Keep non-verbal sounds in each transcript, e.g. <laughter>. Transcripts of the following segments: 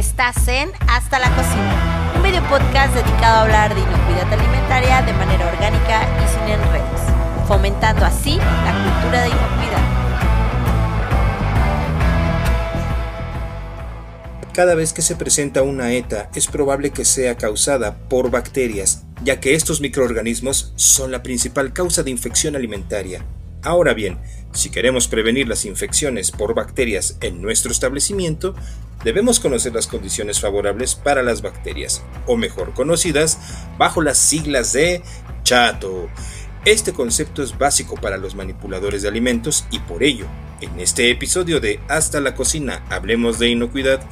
Estás en Hasta la Cocina, un video podcast dedicado a hablar de inocuidad alimentaria de manera orgánica y sin enredos, fomentando así la cultura de inocuidad. Cada vez que se presenta una ETA es probable que sea causada por bacterias, ya que estos microorganismos son la principal causa de infección alimentaria. Ahora bien, si queremos prevenir las infecciones por bacterias en nuestro establecimiento, debemos conocer las condiciones favorables para las bacterias, o mejor conocidas bajo las siglas de chato. Este concepto es básico para los manipuladores de alimentos y por ello, en este episodio de Hasta la cocina, hablemos de inocuidad,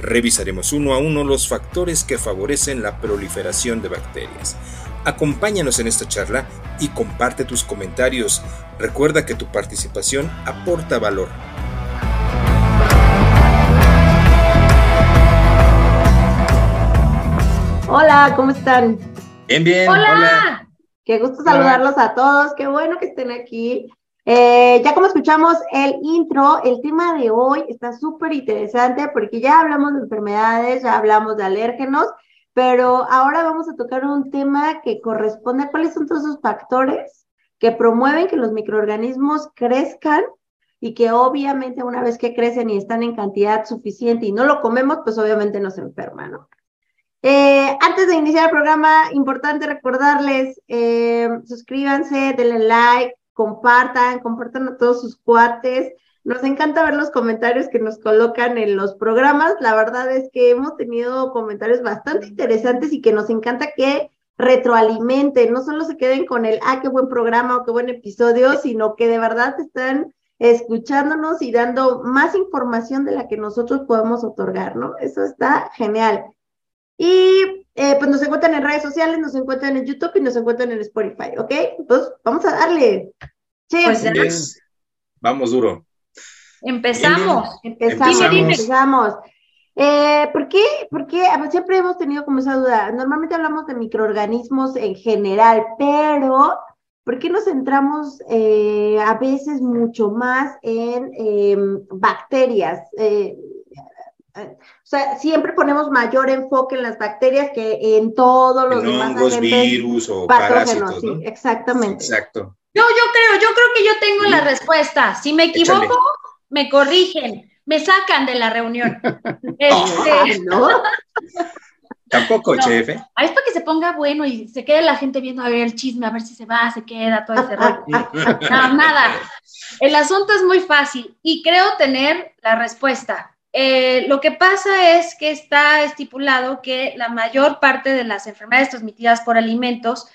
revisaremos uno a uno los factores que favorecen la proliferación de bacterias. Acompáñanos en esta charla y comparte tus comentarios. Recuerda que tu participación aporta valor. Hola, ¿cómo están? Bien, bien. Hola. Qué gusto saludarlos a todos. Qué bueno que estén aquí. Eh, ya como escuchamos el intro, el tema de hoy está súper interesante porque ya hablamos de enfermedades, ya hablamos de alérgenos pero ahora vamos a tocar un tema que corresponde a cuáles son todos esos factores que promueven que los microorganismos crezcan y que obviamente una vez que crecen y están en cantidad suficiente y no lo comemos, pues obviamente nos enferman, ¿no? Eh, antes de iniciar el programa, importante recordarles, eh, suscríbanse, denle like, compartan, compartan a todos sus cuates. Nos encanta ver los comentarios que nos colocan en los programas. La verdad es que hemos tenido comentarios bastante interesantes y que nos encanta que retroalimenten, no solo se queden con el, ah, qué buen programa o qué buen episodio, sino que de verdad están escuchándonos y dando más información de la que nosotros podemos otorgar, ¿no? Eso está genial. Y eh, pues nos encuentran en redes sociales, nos encuentran en YouTube y nos encuentran en Spotify, ¿ok? Pues vamos a darle. Cheers. Pues Vamos duro. Empezamos. Empezamos. Empezamos. Eh, ¿Por qué? Porque siempre hemos tenido como esa duda. Normalmente hablamos de microorganismos en general, pero ¿por qué nos centramos eh, a veces mucho más en em, bacterias? O sea, siempre ponemos mayor enfoque en las bacterias que en todos los demás hongos, virus o patógenos. Sí, exactamente. Exacto. Yo, yo creo, yo creo que yo tengo la respuesta. Si me equivoco, me corrigen, me sacan de la reunión. <laughs> Este, ¿No? <laughs> Tampoco, chef. ¿eh? Es para que se ponga bueno y se quede la gente viendo a ver el chisme, a ver si se va, se queda, todo ese rollo. <laughs> No, nada. El asunto es muy fácil y creo tener la respuesta. Eh, lo que pasa es que está estipulado que la mayor parte de las enfermedades transmitidas por alimentos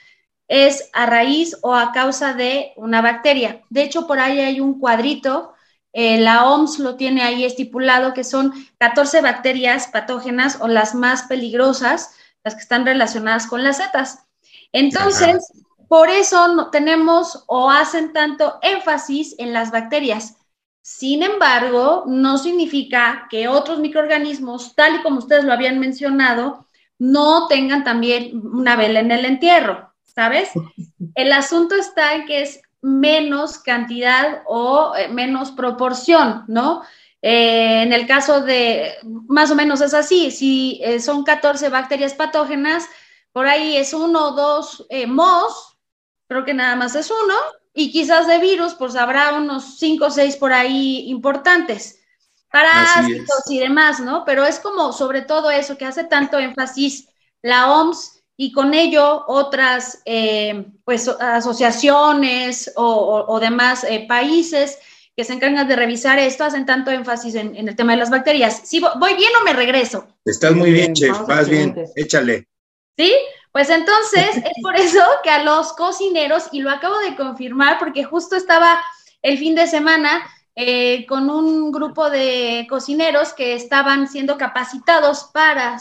es a raíz o a causa de una bacteria. De hecho, por ahí hay un cuadrito eh, la OMS lo tiene ahí estipulado que son 14 bacterias patógenas o las más peligrosas, las que están relacionadas con las setas. Entonces, por eso tenemos o hacen tanto énfasis en las bacterias. Sin embargo, no significa que otros microorganismos, tal y como ustedes lo habían mencionado, no tengan también una vela en el entierro, ¿sabes? El asunto está en que es menos cantidad o eh, menos proporción, ¿no? Eh, en el caso de, más o menos es así, si eh, son 14 bacterias patógenas, por ahí es uno o dos MOS, creo que nada más es uno, y quizás de virus, pues habrá unos cinco o seis por ahí importantes, parásitos y demás, ¿no? Pero es como sobre todo eso que hace tanto énfasis la OMS y con ello otras eh, pues, asociaciones o, demás eh, países que se encargan de revisar esto hacen tanto énfasis en, el tema de las bacterias. Si voy bien o me regreso. Estás muy bien, chef, vas bien, échale. ¿Sí? Pues entonces es <laughs> por eso que a los cocineros, y lo acabo de confirmar porque justo estaba el fin de semana eh, con un grupo de cocineros que estaban siendo capacitados para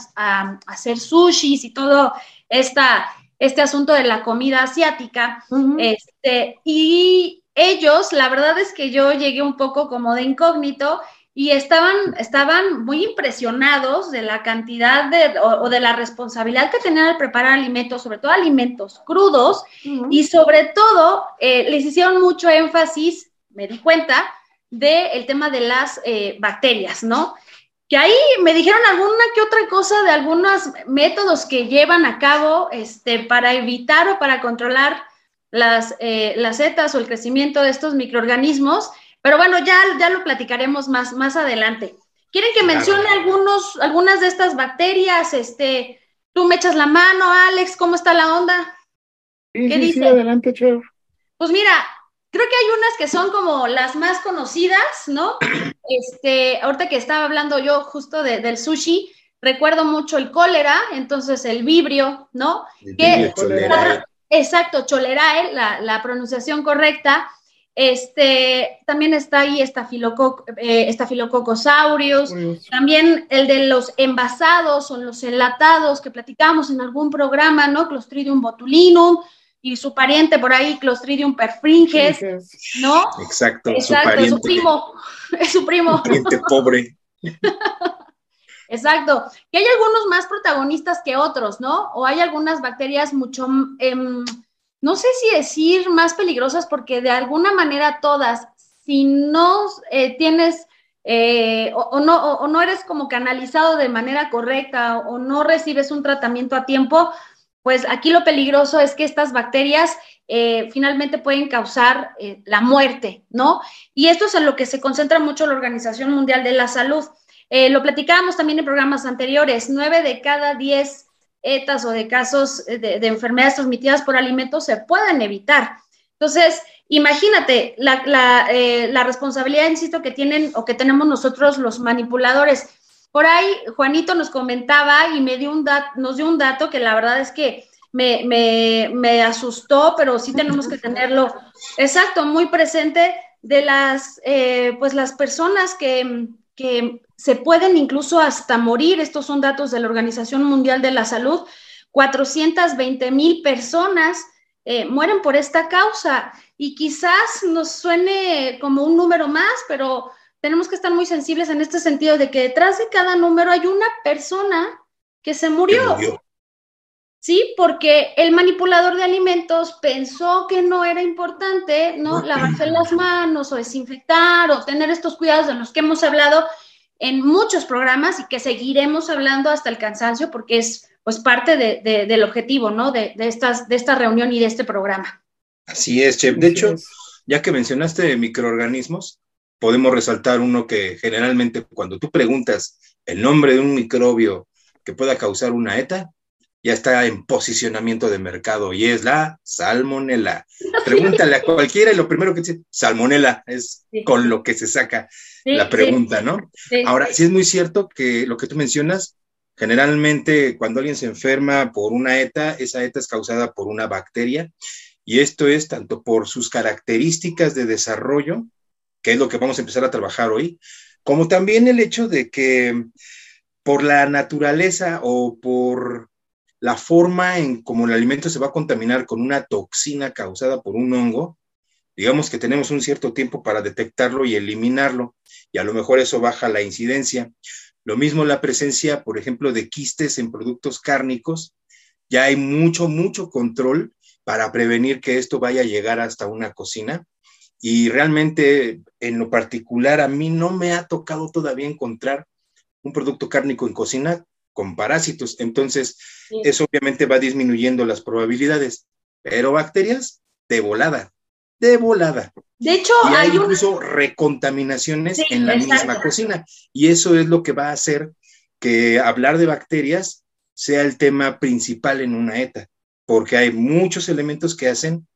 hacer sushis y todo esta, este asunto de la comida asiática. este, y ellos, la verdad es que yo llegué un poco como de incógnito y estaban, estaban muy impresionados de la cantidad de, o, de la responsabilidad que tenían al preparar alimentos, sobre todo alimentos crudos, y sobre todo eh, les hicieron mucho énfasis, me di cuenta, del tema de las eh, bacterias, ¿no? que ahí me dijeron alguna que otra cosa de algunos métodos que llevan a cabo este, para evitar o para controlar las, eh, las setas o el crecimiento de estos microorganismos, pero bueno, ya, ya lo platicaremos más, más adelante. ¿Quieren que mencione algunos, algunas de estas bacterias? Este, tú me echas la mano, Alex, ¿cómo está la onda? ¿Qué dice? adelante, chef. Pues mira, creo que hay unas que son como las más conocidas, ¿no? <clears throat> Este, ahorita que estaba hablando yo justo del sushi, recuerdo mucho el cólera, entonces el vibrio, ¿no? que, exacto, cholerae, la, la pronunciación correcta. Este, también está ahí estafilococcus eh, también el de los envasados o los enlatados que platicamos en algún programa, ¿no? Clostridium botulinum, y su pariente por ahí, Clostridium perfringens, ¿no? Exacto, su, pariente, su primo, <laughs> es su primo. Pariente pobre. <laughs> Exacto, que hay algunos más protagonistas que otros, ¿no? O hay algunas bacterias mucho, em, no sé si decir más peligrosas, porque de alguna manera todas, si no eh, tienes eh, o, no, o, no eres como canalizado de manera correcta o no recibes un tratamiento a tiempo, pues aquí lo peligroso es que estas bacterias eh, finalmente pueden causar eh, la muerte, ¿no? Y esto es en lo que se concentra mucho la Organización Mundial de la Salud. Lo platicábamos también en programas anteriores, nueve de cada diez etas o de casos de, enfermedades transmitidas por alimentos se pueden evitar. Entonces, imagínate la, la responsabilidad, insisto, que tienen o que tenemos nosotros los manipuladores por ahí Juanito nos comentaba y me dio un nos dio un dato que la verdad es que me, asustó, pero sí tenemos que tenerlo exacto, muy presente de las, eh, pues las personas que, se pueden incluso hasta morir. Estos son datos de la Organización Mundial de la Salud. 420 mil personas eh, mueren por esta causa y quizás nos suene como un número más, pero tenemos que estar muy sensibles en este sentido de que detrás de cada número hay una persona que se murió. Sí, porque el manipulador de alimentos pensó que no era importante, ¿no? Lavarse las manos o desinfectar o tener estos cuidados de los que hemos hablado en muchos programas y que seguiremos hablando hasta el cansancio porque es pues parte del objetivo, ¿no? De, estas, de esta reunión y de este programa. Así es, Chef. De hecho, ya que mencionaste microorganismos, podemos resaltar uno que generalmente cuando tú preguntas el nombre de un microbio que pueda causar una ETA, ya está en posicionamiento de mercado y es la salmonela. <laughs> Pregúntale a cualquiera y lo primero que dice, salmonela, es con lo que se saca la pregunta, ¿no? Ahora, sí es muy cierto que lo que tú mencionas, generalmente cuando alguien se enferma por una ETA, esa ETA es causada por una bacteria y esto es tanto por sus características de desarrollo que es lo que vamos a empezar a trabajar hoy, como también el hecho de que por la naturaleza o por la forma en cómo el alimento se va a contaminar con una toxina causada por un hongo, digamos que tenemos un cierto tiempo para detectarlo y eliminarlo, y a lo mejor eso baja la incidencia. Lo mismo la presencia, por ejemplo, de quistes en productos cárnicos, ya hay mucho, mucho control para prevenir que esto vaya a llegar hasta una cocina. Y realmente, en lo particular, a mí no me ha tocado todavía encontrar un producto cárnico en cocina con parásitos. Entonces, eso obviamente va disminuyendo las probabilidades. Pero bacterias, de volada, de volada. De hecho, y hay, incluso recontaminaciones en la misma cocina. Y eso es lo que va a hacer que hablar de bacterias sea el tema principal en una ETA, porque hay muchos elementos que hacen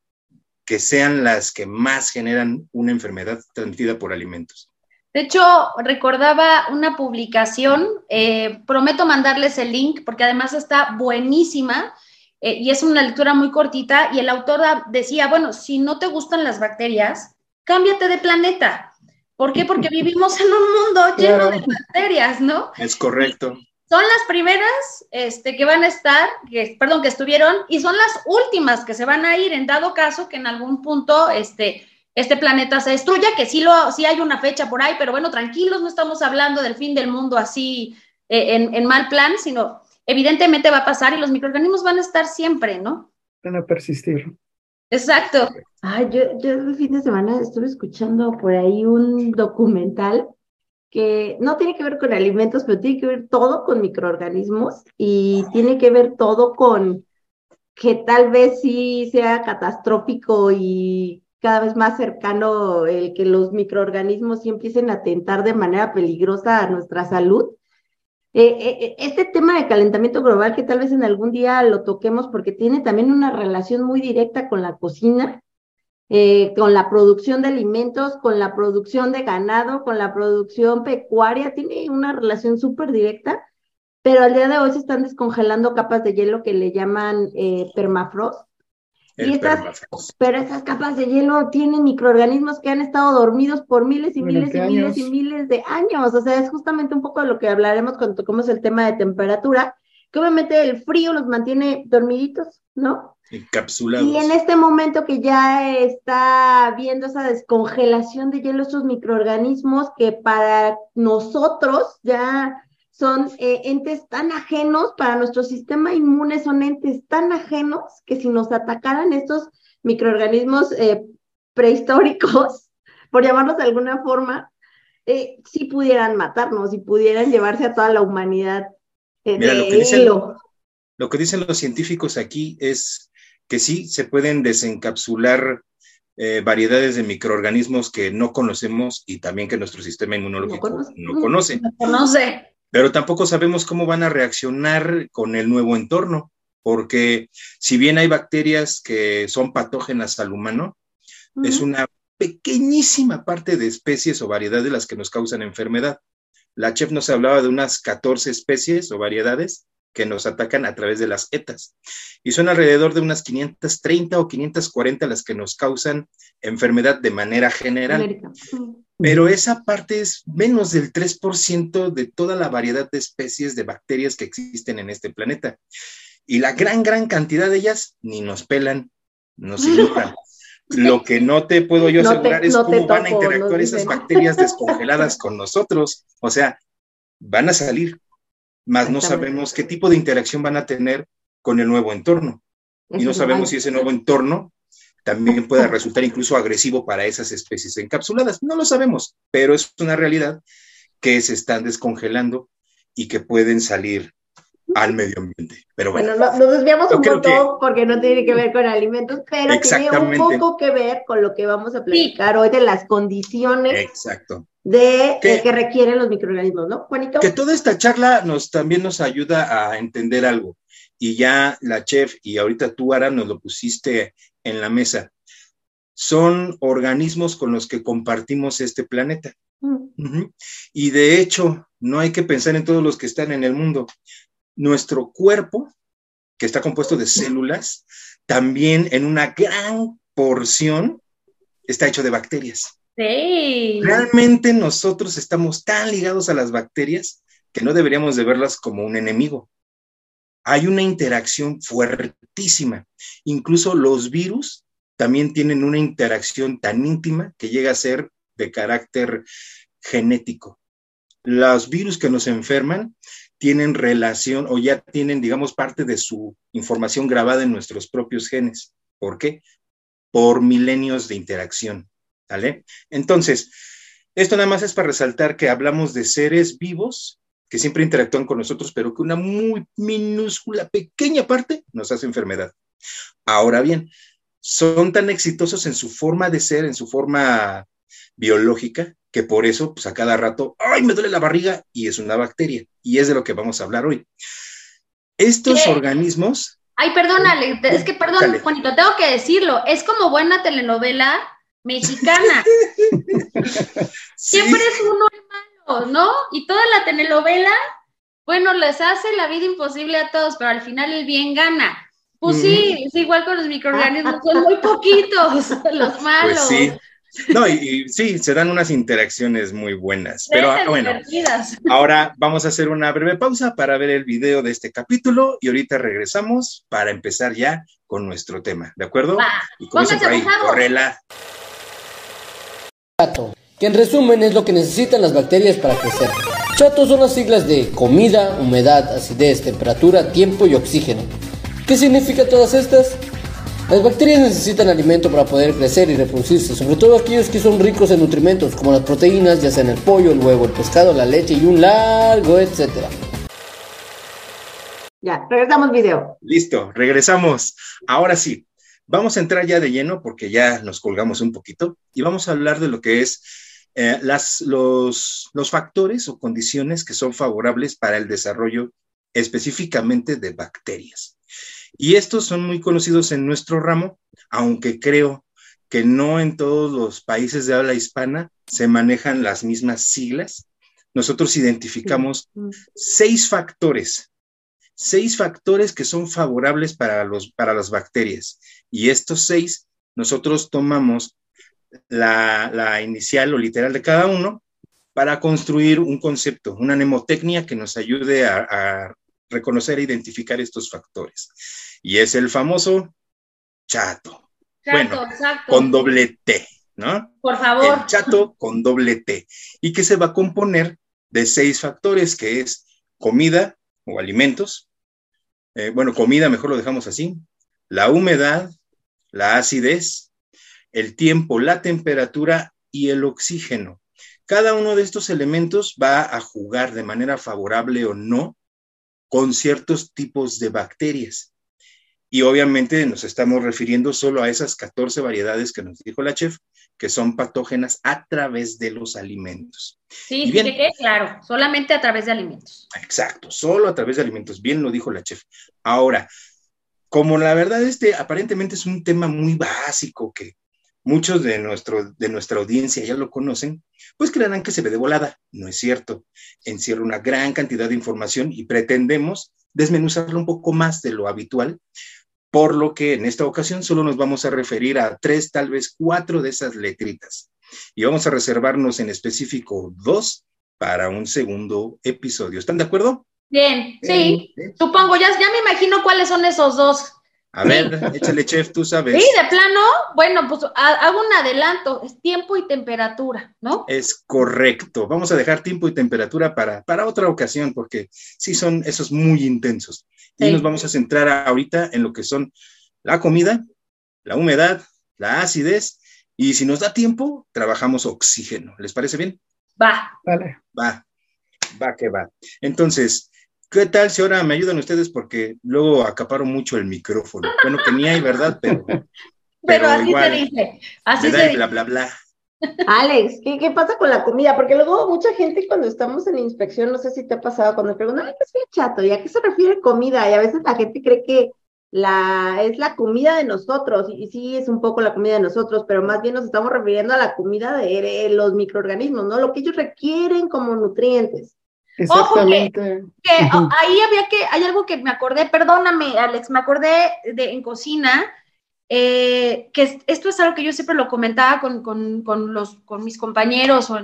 que sean las que más generan una enfermedad transmitida por alimentos. De hecho, recordaba una publicación, eh, prometo mandarles el link porque además está buenísima eh, y es una lectura muy cortita y el autor decía, bueno, si no te gustan las bacterias, cámbiate de planeta. ¿Por qué? Porque <laughs> vivimos en un mundo lleno de bacterias, ¿no? Es correcto son las primeras este, que van a estar, que, perdón, que estuvieron, y son las últimas que se van a ir en dado caso que en algún punto este, este planeta se destruya, que sí, lo, sí hay una fecha por ahí, pero bueno, tranquilos, no estamos hablando del fin del mundo así eh, en, mal plan, sino evidentemente va a pasar y los microorganismos van a estar siempre, ¿no? Van a persistir. Exacto. Ay, yo, yo el fin de semana estuve escuchando por ahí un documental que no tiene que ver con alimentos, pero tiene que ver todo con microorganismos y tiene que ver todo con que tal vez sí sea catastrófico y cada vez más cercano el que los microorganismos sí empiecen a atentar de manera peligrosa a nuestra salud. Eh, eh, eh, este tema de calentamiento global, que tal vez en algún día lo toquemos porque tiene también una relación muy directa con la cocina, con la producción de alimentos, con la producción de ganado, con la producción pecuaria, tiene una relación súper directa, pero al día de hoy se están descongelando capas de hielo que le llaman permafrost. Y estas, pero esas capas de hielo tienen microorganismos que han estado dormidos por miles y miles y miles y miles de años. O sea, es justamente un poco de lo que hablaremos cuando toquemos el tema de temperatura, que obviamente el frío los mantiene dormiditos, ¿no? Encapsulados. Y en este momento que ya está viendo esa descongelación de hielo, esos microorganismos que para nosotros ya son eh, entes tan ajenos, para nuestro sistema inmune son entes tan ajenos que si nos atacaran estos microorganismos eh, prehistóricos, <laughs> por llamarlos de alguna forma, eh, sí pudieran matarnos y pudieran llevarse a toda la humanidad. Eh, Mira, lo que, dicen, lo que dicen los científicos aquí es que sí se pueden desencapsular eh, variedades de microorganismos que no conocemos y también que nuestro sistema inmunológico no conoce. No conoce. Pero tampoco sabemos cómo van a reaccionar con el nuevo entorno, porque si bien hay bacterias que son patógenas al humano, es una pequeñísima parte de especies o variedades las que nos causan enfermedad. La chef nos hablaba de unas 14 especies o variedades que nos atacan a través de las etas. Y son alrededor de unas 530 o 540 las que nos causan enfermedad de manera general. América. Pero esa parte es menos del 3% de toda la variedad de especies de bacterias que existen en este planeta. Y la gran, gran cantidad de ellas ni nos pelan, nos <laughs> ignoran. Lo que no te puedo yo No te- asegurar es no cómo van a interactuar esas bacterias descongeladas <laughs> con nosotros. O sea, van a salir, mas no sabemos qué tipo de interacción van a tener con el nuevo entorno. Y no sabemos si ese nuevo entorno también puede resultar incluso agresivo para esas especies encapsuladas. No lo sabemos, pero es una realidad que se están descongelando y que pueden salir al medio ambiente. Pero bueno, Bueno, no- nos desviamos un creo montón porque no tiene que ver con alimentos, pero tiene un poco que ver con lo que vamos a platicar hoy de las condiciones exacto. de, eh, que requieren los microorganismos, ¿no, Juanito? Que toda esta charla nos también nos ayuda a entender algo. Y ya la chef y ahorita tú, Ara, nos lo pusiste en la mesa. Son organismos con los que compartimos este planeta. Mm. Y de hecho, no hay que pensar en todos los que están en el mundo. Nuestro cuerpo, que está compuesto de células, también en una gran porción está hecho de bacterias. Sí. Realmente nosotros estamos tan ligados a las bacterias que no deberíamos de verlas como un enemigo. Hay una interacción fuertísima. Incluso los virus también tienen una interacción tan íntima que llega a ser de carácter genético. Los virus que nos enferman tienen relación o ya tienen, digamos, parte de su información grabada en nuestros propios genes. ¿Por qué? Por milenios de interacción. ¿Vale? Entonces, esto nada más es para resaltar que hablamos de seres vivos que siempre interactúan con nosotros, pero que una muy minúscula, pequeña parte nos hace enfermedad. Ahora bien, son tan exitosos en su forma de ser, en su forma biológica, que por eso, pues a cada rato, ¡ay, me duele la barriga! Y es una bacteria. Y es de lo que vamos a hablar hoy. Estos ¿Qué? organismos, Ay, perdónale, te- es que perdón, Dale. Juanito, tengo que decirlo, es como buena telenovela mexicana. <laughs> Siempre es uno ¿no? Y toda la telenovela, bueno, les hace la vida imposible a todos, pero al final el bien gana. Pues sí, es igual con los microorganismos, son muy poquitos <laughs> los malos. pues sí. No, y, y sí, se dan unas interacciones muy buenas. Pero ah, bueno, divertidas. <laughs> Ahora vamos a hacer una breve pausa para ver el video de este capítulo y ahorita regresamos para empezar ya con nuestro tema, ¿de acuerdo? Va, Y como dicen por ahí, correla. Que en resumen es lo que necesitan las bacterias para crecer. Chato son las siglas de comida, humedad, acidez, temperatura, tiempo y oxígeno. ¿Qué significa todas estas? Las bacterias necesitan alimento para poder crecer y reproducirse, sobre todo aquellos que son ricos en nutrimentos, como las proteínas, ya sea en el pollo, el huevo, el pescado, la leche y un largo, etcétera. Ya, regresamos video. Listo, regresamos. Ahora sí, vamos a entrar ya de lleno porque ya nos colgamos un poquito y vamos a hablar de lo que es eh, las, los, los factores o condiciones que son favorables para el desarrollo específicamente de bacterias. Y estos son muy conocidos en nuestro ramo, aunque creo que no en todos los países de habla hispana se manejan las mismas siglas. Nosotros identificamos seis factores seis factores que son favorables para, los, para las bacterias. Y estos seis, nosotros tomamos la, inicial o literal de cada uno para construir un concepto, una mnemotecnia que nos ayude a, reconocer e identificar estos factores. Y es el famoso chato. bueno, con doble T, ¿no? Por favor. El chato con doble T. Y que se va a componer de seis factores, que es comida, o alimentos, eh, bueno, comida, mejor lo dejamos así, la humedad, la acidez, el tiempo, la temperatura y el oxígeno. Cada uno de estos elementos va a jugar de manera favorable o no con ciertos tipos de bacterias. Y obviamente nos estamos refiriendo solo a esas 14 variedades que nos dijo la chef, que son patógenas a través de los alimentos. Sí, que claro, solamente a través de alimentos. Exacto, solo a través de alimentos. Bien lo dijo la chef. Ahora, como la verdad este aparentemente es un tema muy básico que muchos de, nuestro, de nuestra audiencia ya lo conocen, pues creerán que se ve de volada. No es cierto. Encierra una gran cantidad de información y pretendemos desmenuzarlo un poco más de lo habitual por lo que en esta ocasión solo nos vamos a referir a tres, tal vez cuatro de esas letritas. Y vamos a reservarnos en específico dos para un segundo episodio. ¿Están de acuerdo? Bien, sí. Supongo, ya, ya me imagino cuáles son esos dos. A ver, échale, chef, tú sabes. Sí, de plano, bueno, pues hago un adelanto, es tiempo y temperatura, ¿no? Es correcto. Vamos a dejar tiempo y temperatura para, para otra ocasión, porque sí son esos muy intensos. Y nos vamos a centrar ahorita en lo que son la comida, la humedad, la acidez y si nos da tiempo, trabajamos oxígeno. ¿Les parece bien? Va. Vale. Va. Va que va. Entonces, ¿qué tal si ahora me ayudan ustedes? Porque luego acaparo mucho el micrófono. Bueno, que ni hay, ¿verdad? Pero, <laughs> pero, así se dice. Así se dice. Bla, bla, bla. Alex, ¿qué, ¿qué, pasa con la comida? Porque luego mucha gente cuando estamos en inspección, no sé si te ha pasado, cuando preguntan, ¿qué es chato? ¿Y a qué se refiere comida? Y a veces la gente cree que la, es la comida de nosotros, y, sí es un poco la comida de nosotros, pero más bien nos estamos refiriendo a la comida de, los microorganismos, ¿no? Lo que ellos requieren como nutrientes. Exactamente. que, ahí había que, hay algo que me acordé, perdóname, Alex, me acordé de en cocina, eh, que esto es algo que yo siempre lo comentaba con, los, con mis compañeros o,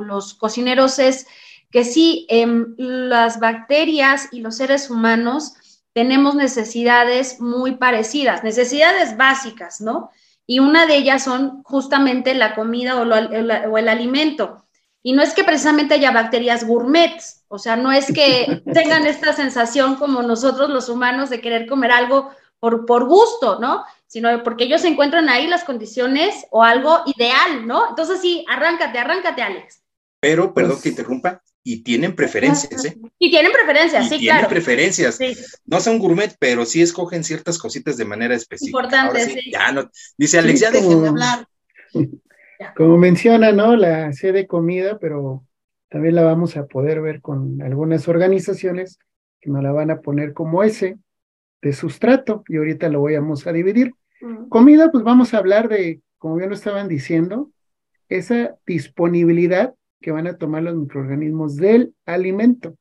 los, cocineros, es que sí, em, las bacterias y los seres humanos tenemos necesidades muy parecidas, necesidades básicas, ¿no? Y una de ellas son justamente la comida o, o el alimento. Y no es que precisamente haya bacterias gourmet, o sea, no es que <laughs> tengan esta sensación como nosotros los humanos de querer comer algo por, por gusto, ¿no? Sino porque ellos encuentran ahí las condiciones o algo ideal, ¿no? Entonces sí, arráncate, arráncate, Alex. Pero, perdón pues que interrumpa, y tienen preferencias, ¿eh? Y tienen preferencias, sí, tienen preferencias. No son gourmet, pero sí escogen ciertas cositas de manera específica. Importante, sí, Ya no, dice Alex, ya dejen de hablar. <laughs> Como menciona, ¿no? La sede comida, pero también la vamos a poder ver con algunas organizaciones que nos la van a poner como ese, de sustrato y ahorita lo vamos a dividir. Mm. Comida, pues vamos a hablar de, como bien lo estaban diciendo, esa disponibilidad que van a tomar los microorganismos del alimento.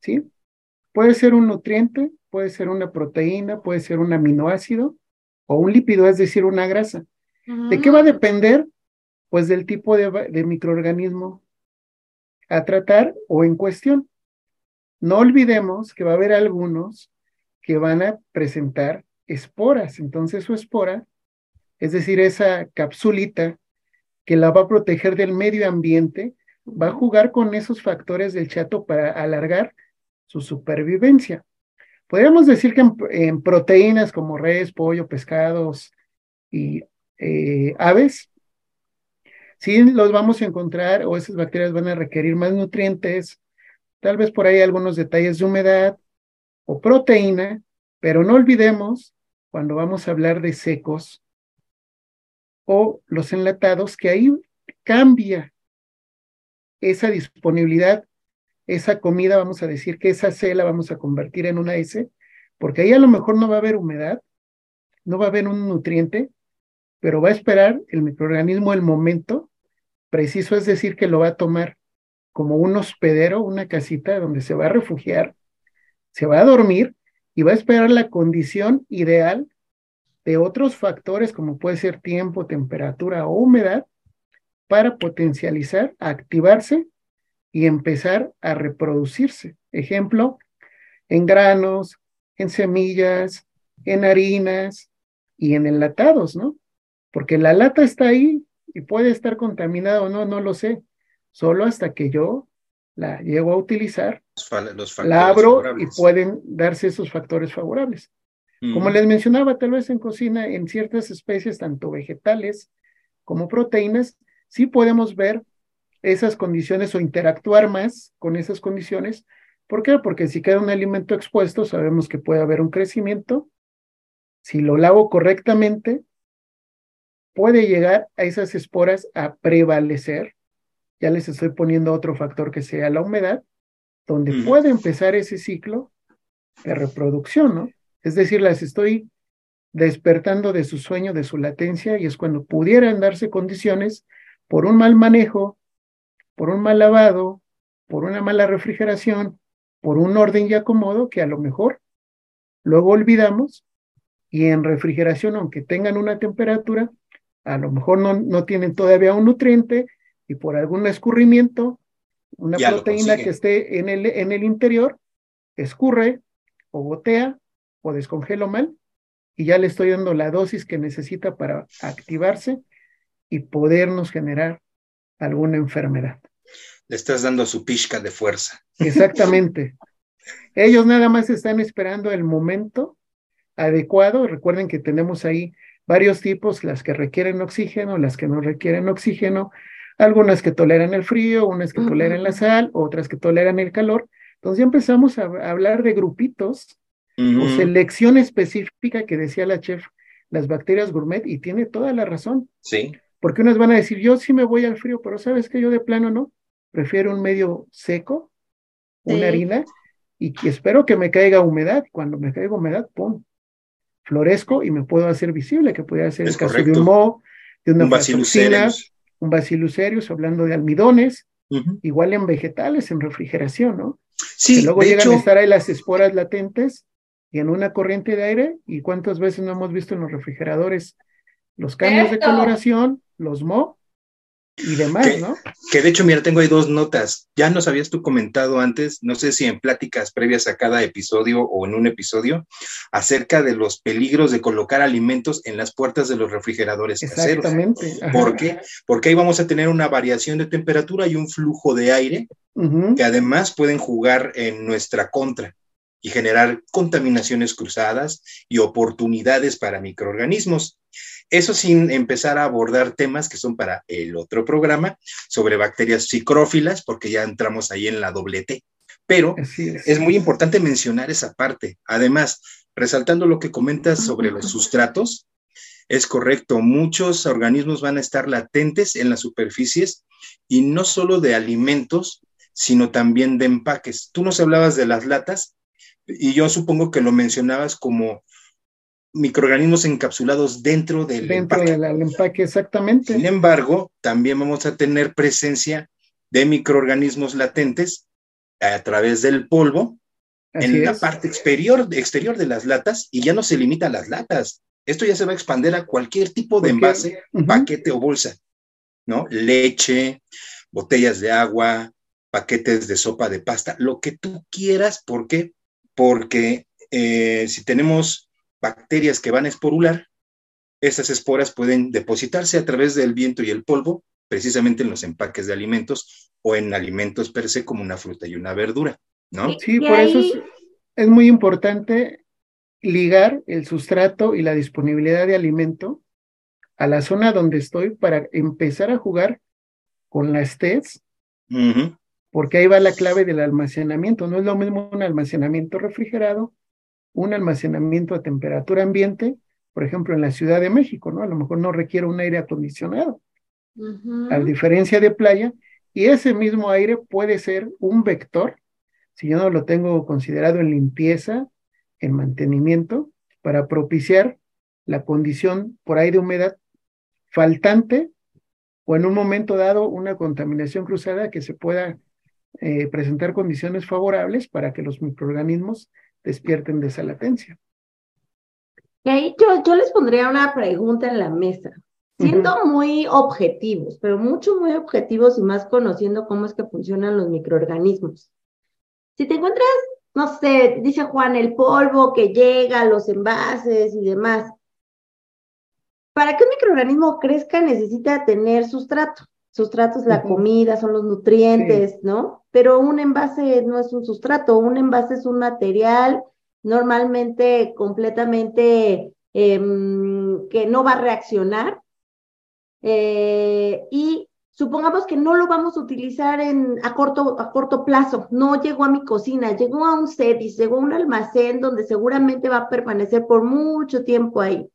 ¿Sí? Puede ser un nutriente, puede ser una proteína, puede ser un aminoácido o un lípido, es decir, una grasa. ¿De qué va a depender? Pues del tipo de, de microorganismo a tratar o en cuestión. No olvidemos que va a haber algunos que van a presentar esporas. Entonces su espora, es decir, esa capsulita que la va a proteger del medio ambiente, va a jugar con esos factores del chato para alargar su supervivencia. podríamos decir que en, proteínas como res, pollo, pescados y eh, aves, sí los vamos a encontrar o esas bacterias van a requerir más nutrientes, tal vez por ahí algunos detalles de humedad o proteína, pero no olvidemos cuando vamos a hablar de secos o los enlatados, que ahí cambia esa disponibilidad, esa comida, vamos a decir que esa C la vamos a convertir en una S, porque ahí a lo mejor no va a haber humedad, no va a haber un nutriente, pero va a esperar el microorganismo el momento preciso, es decir, que lo va a tomar como un hospedero, una casita donde se va a refugiar, se va a dormir y va a esperar la condición ideal de otros factores como puede ser tiempo, temperatura o humedad para potencializar, activarse y empezar a reproducirse. Ejemplo, en granos, en semillas, en harinas y en enlatados, ¿no? Porque la lata está ahí y puede estar contaminada o no, no lo sé. Solo hasta que yo la llego a utilizar, la abro y pueden darse esos factores favorables. Como les mencionaba, tal vez en cocina, en ciertas especies, tanto vegetales como proteínas, sí podemos ver esas condiciones o interactuar más con esas condiciones. ¿Por qué? Porque si queda un alimento expuesto, sabemos que puede haber un crecimiento. Si lo lavo correctamente, puede llegar a esas esporas a prevalecer ya les estoy poniendo otro factor que sea la humedad, donde puede empezar ese ciclo de reproducción, ¿no? Es decir, las estoy despertando de su sueño, de su latencia, y es cuando pudieran darse condiciones por un mal manejo, por un mal lavado, por una mala refrigeración, por un orden y acomodo que a lo mejor luego olvidamos y en refrigeración, aunque tengan una temperatura, a lo mejor no, no tienen todavía un nutriente y por algún escurrimiento, una proteína que esté en el, en el interior escurre o gotea o descongelo mal y ya le estoy dando la dosis que necesita para activarse y podernos generar alguna enfermedad. Le estás dando su pizca de fuerza. Exactamente. Ellos nada más están esperando el momento adecuado. Recuerden que tenemos ahí varios tipos, las que requieren oxígeno, las que no requieren oxígeno, algunas que toleran el frío, unas que toleran la sal, otras que toleran el calor. Entonces ya empezamos a, hablar de grupitos o selección específica que decía la chef, las bacterias gourmet, y tiene toda la razón. Sí. Porque unas van a decir, yo sí me voy al frío, pero sabes que yo de plano no, prefiero un medio seco, una harina, y que espero que me caiga humedad. Cuando me caiga humedad, ¡pum! Florezco y me puedo hacer visible, que puede ser el caso de un moho, de una un un bacillus hablando de almidones, igual en vegetales, en refrigeración, ¿no? Sí, y luego llegan a estar ahí las esporas latentes y en una corriente de aire, y cuántas veces no hemos visto en los refrigeradores los cambios de coloración, los mo, y demás, que, ¿no? Que de hecho, mira, tengo ahí dos notas. Ya nos habías tú comentado antes, no sé si en pláticas previas a cada episodio o en un episodio, acerca de los peligros de colocar alimentos en las puertas de los refrigeradores Exactamente. caseros. ¿Por qué? Porque ahí vamos a tener una variación de temperatura y un flujo de aire que además pueden jugar en nuestra contra y generar contaminaciones cruzadas y oportunidades para microorganismos. Eso sin empezar a abordar temas que son para el otro programa sobre bacterias psicrófilas, porque ya entramos ahí en la doble T. Pero es. muy importante mencionar esa parte. Además, resaltando lo que comentas sobre los sustratos, es correcto, muchos organismos van a estar latentes en las superficies y no solo de alimentos, sino también de empaques. Tú nos hablabas de las latas y yo supongo que lo mencionabas como microorganismos encapsulados dentro del dentro empaque. del empaque, exactamente. Sin embargo, también vamos a tener presencia de microorganismos latentes a través del polvo en la parte exterior, exterior de las latas y ya no se limita a las latas. Esto ya se va a expandir a cualquier tipo de envase, paquete o bolsa, ¿no? Leche, botellas de agua, paquetes de sopa de pasta, lo que tú quieras. ¿Por qué? Porque eh, si tenemos bacterias que van a esporular, esas esporas pueden depositarse a través del viento y el polvo, precisamente en los empaques de alimentos o en alimentos per se como una fruta y una verdura, ¿no? Sí, por eso es muy importante ligar el sustrato y la disponibilidad de alimento a la zona donde estoy para empezar a jugar con las TEDs, porque ahí va la clave del almacenamiento. No es lo mismo un almacenamiento refrigerado, un almacenamiento a temperatura ambiente, por ejemplo, en la Ciudad de México, ¿no? A lo mejor no requiere un aire acondicionado, a diferencia de playa, y ese mismo aire puede ser un vector, si yo no lo tengo considerado en limpieza, en mantenimiento, para propiciar la condición por ahí de humedad faltante o en un momento dado una contaminación cruzada que se pueda eh, presentar condiciones favorables para que los microorganismos despierten de esa latencia. Y yo, yo les pondría una pregunta en la mesa. Siendo muy objetivos, pero mucho muy objetivos y más conociendo cómo es que funcionan los microorganismos. Si te encuentras, no sé, dice Juan, el polvo que llega, los envases y demás, para que un microorganismo crezca necesita tener sustrato. Sustrato es la comida, son los nutrientes, ¿no? Pero un envase no es un sustrato, un envase es un material normalmente completamente em, que no va a reaccionar. Eh, y supongamos que no lo vamos a utilizar en, a, corto, a corto plazo, no llegó a mi cocina, llegó a un CEDIS, llegó a un almacén donde seguramente va a permanecer por mucho tiempo ahí.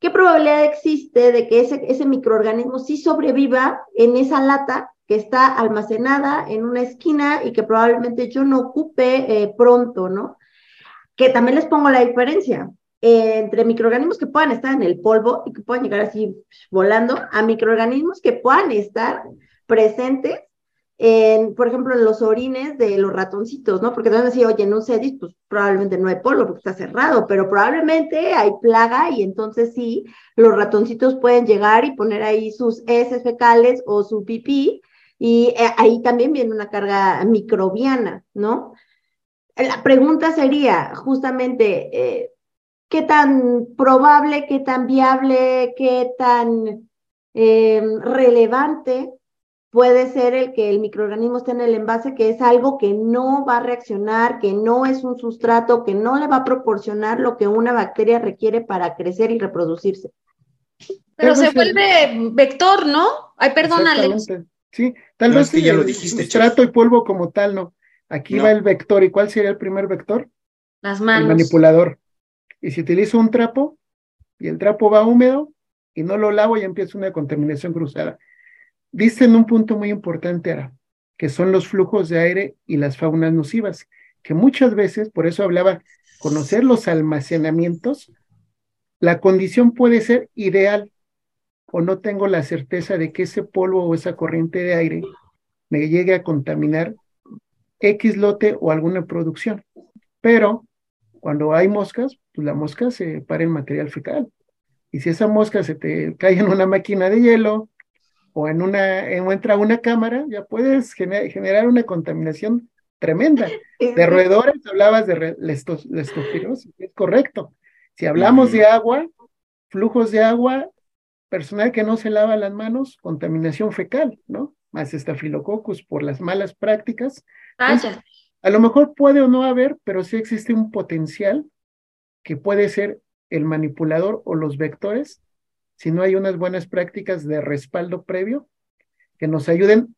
¿Qué probabilidad existe de que ese, microorganismo sí sobreviva en esa lata que está almacenada en una esquina y que probablemente yo no ocupe eh, pronto, ¿no? Que también les pongo la diferencia eh, entre microorganismos que puedan estar en el polvo y que puedan llegar así volando a microorganismos que puedan estar presentes por ejemplo, en los orines de los ratoncitos, ¿no? Porque te van oye, en un CEDIS, pues probablemente no hay polvo porque está cerrado, pero probablemente hay plaga y entonces sí, los ratoncitos pueden llegar y poner ahí sus heces fecales o su pipí y eh, ahí también viene una carga microbiana, ¿no? La pregunta sería justamente, eh, ¿qué tan probable, qué tan viable, qué tan eh, relevante puede ser el que el microorganismo esté en el envase, que es algo que no va a reaccionar, que no es un sustrato, que no le va a proporcionar lo que una bacteria requiere para crecer y reproducirse. Pero se vuelve vector, ¿no? Ay, perdón, Alex. Sí, tal vez sí, ya lo dijiste, sustrato y polvo como tal, no. Aquí va el vector. ¿Y cuál sería el primer vector? Las manos. El manipulador. Y si utilizo un trapo y el trapo va húmedo y no lo lavo, ya empieza una contaminación cruzada en un punto muy importante, que son los flujos de aire y las faunas nocivas, que muchas veces, por eso hablaba, conocer los almacenamientos, la condición puede ser ideal o no tengo la certeza de que ese polvo o esa corriente de aire me llegue a contaminar X lote o alguna producción. Pero cuando hay moscas, pues la mosca se para en material fecal. Y si esa mosca se te cae en una máquina de hielo, o en una, en, entra una cámara, ya puedes generar una contaminación tremenda. De roedores hablabas de leptospirosis, es correcto. Si hablamos de agua, flujos de agua, personal que no se lava las manos, contaminación fecal, ¿no? Más estafilococcus por las malas prácticas. a lo mejor puede o no haber, pero sí existe un potencial que puede ser el manipulador o los vectores si no hay unas buenas prácticas de respaldo previo que nos ayuden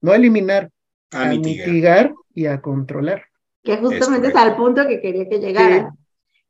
no a eliminar, a, mitigar. y a controlar. Que justamente es, al punto que quería que llegara.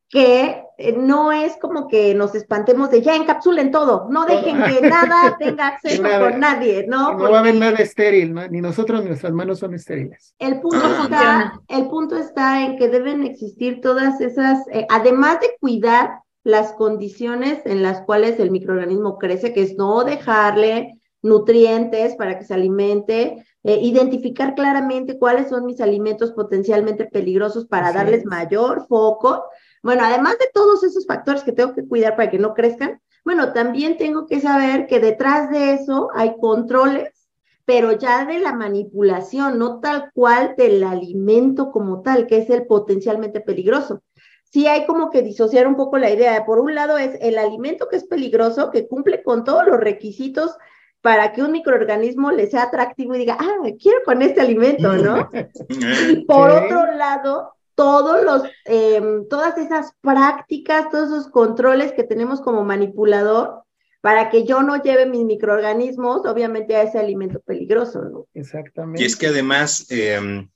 Que eh, no es como que nos espantemos de ya encapsulen todo, no dejen que <laughs> nada tenga acceso con nadie, ¿no? No va a haber nada estéril, ni nosotros nuestras manos son estériles. El punto, está, el punto está en que deben existir todas esas, eh, además de cuidar las condiciones en las cuales el microorganismo crece, que es no dejarle nutrientes para que se alimente, eh, identificar claramente cuáles son mis alimentos potencialmente peligrosos para darles mayor foco. Bueno, además de todos esos factores que tengo que cuidar para que no crezcan, bueno, también tengo que saber que detrás de eso hay controles, pero ya de la manipulación, no tal cual del alimento como tal, que es el potencialmente peligroso sí hay como que disociar un poco la idea. Por un lado es el alimento que es peligroso, que cumple con todos los requisitos para que un microorganismo le sea atractivo y diga, ah, quiero con este alimento, ¿no? <laughs> y por otro lado, todos los, em, todas esas prácticas, todos esos controles que tenemos como manipulador para que yo no lleve mis microorganismos, obviamente, a ese alimento peligroso, ¿no? Exactamente. Y es que además, em,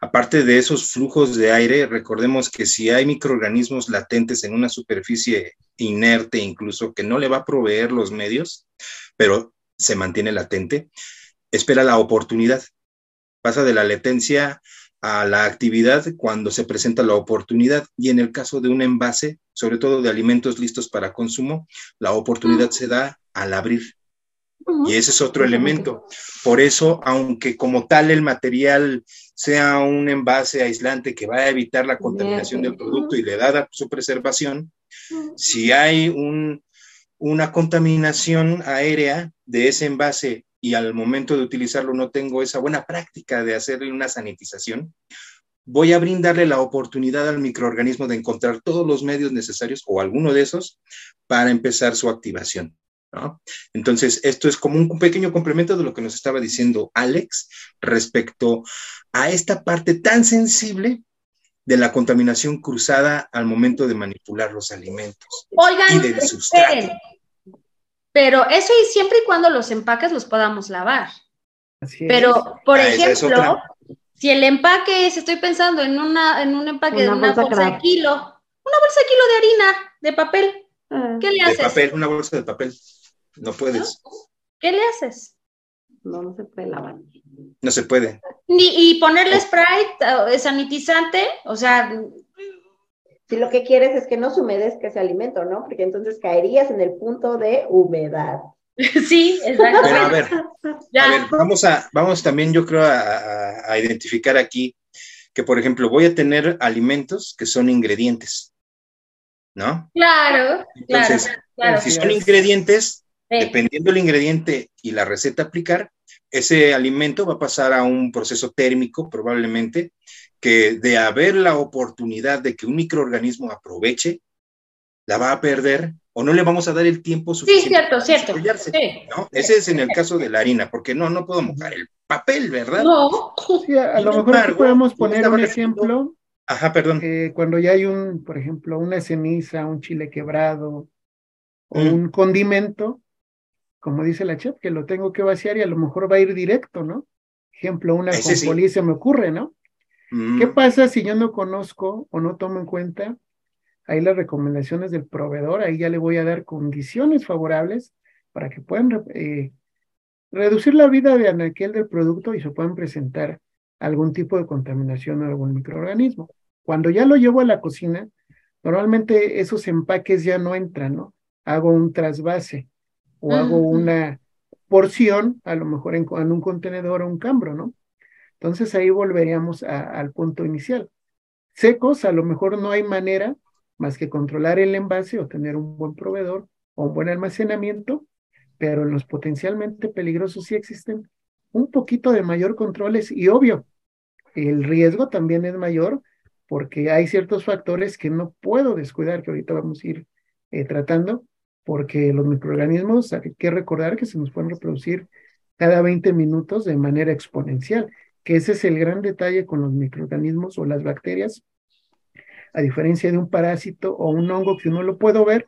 aparte de esos flujos de aire, recordemos que si hay microorganismos latentes en una superficie inerte, incluso que no le va a proveer los medios, pero se mantiene latente, espera la oportunidad. Pasa de la latencia a la actividad cuando se presenta la oportunidad y en el caso de un envase, sobre todo de alimentos listos para consumo, la oportunidad se da al abrir. Y ese es otro elemento. Por eso, aunque como tal el material sea un envase aislante que va a evitar la contaminación del producto y le da su preservación, si hay un, una contaminación aérea de ese envase y al momento de utilizarlo no tengo esa buena práctica de hacerle una sanitización, voy a brindarle la oportunidad al microorganismo de encontrar todos los medios necesarios o alguno de esos para empezar su activación. Entonces, esto es como un pequeño complemento de lo que nos estaba diciendo Alex respecto a esta parte tan sensible de la contaminación cruzada al momento de manipular los alimentos Oigan, y del sustrato. Pero eso y siempre y cuando los empaques los podamos lavar. Pero, por ah, ejemplo, si el empaque es, estoy pensando en, una, en un empaque de una bolsa, de kilo, una bolsa de kilo de harina, de papel, ah. ¿qué le haces? De papel, una bolsa de papel. No puedes. ¿Qué le haces? No, no se puede lavar. No se puede. Ni, y ponerle Sprite, sanitizante, o sea, si lo que quieres es que no se humedezca ese alimento, ¿no? Porque entonces caerías en el punto de humedad. <laughs> Sí, exacto. Pero a ver, <laughs> a ver, vamos a, vamos también, yo creo, a, identificar aquí que, por ejemplo, voy a tener alimentos que son ingredientes, ¿no? Claro, Entonces, claro, si son ingredientes, dependiendo del ingrediente y la receta aplicar, ese alimento va a pasar a un proceso térmico probablemente que de haber la oportunidad de que un microorganismo aproveche, la va a perder o no le vamos a dar el tiempo suficiente. Sí, cierto, cierto. Ese es en el caso de la harina, porque no, no puedo mojar el papel, ¿verdad? No. a, lo mejor podemos poner un ejemplo. Ajá, perdón. cuando ya hay un, por ejemplo, una ceniza, un chile quebrado o mm. un condimento, como dice la chef, que lo tengo que vaciar y a lo mejor va a ir directo, ¿no? Ejemplo, una ajonjolí se me ocurre, ¿no? ¿Qué mm. pasa si yo no conozco o no tomo en cuenta ahí las recomendaciones del proveedor? Ahí ya le voy a dar condiciones favorables para que puedan eh, reducir la vida de aquel del producto y se puedan presentar algún tipo de contaminación o algún microorganismo. Cuando ya lo llevo a la cocina, normalmente esos empaques ya no entran, ¿no? Hago un trasvase o hago una porción, a lo mejor en, en un contenedor o un cambro, ¿no? Entonces ahí volveríamos al punto inicial. Secos, a lo mejor no hay manera más que controlar el envase o tener un buen proveedor o un buen almacenamiento, pero en los potencialmente peligrosos sí existen un poquito de mayor controles y obvio, el riesgo también es mayor porque hay ciertos factores que no puedo descuidar, que ahorita vamos a ir eh, tratando, porque los microorganismos hay que recordar que se nos pueden reproducir cada 20 minutos de manera exponencial que ese es el gran detalle con los microorganismos o las bacterias, a diferencia de un parásito o un hongo que uno lo puedo ver,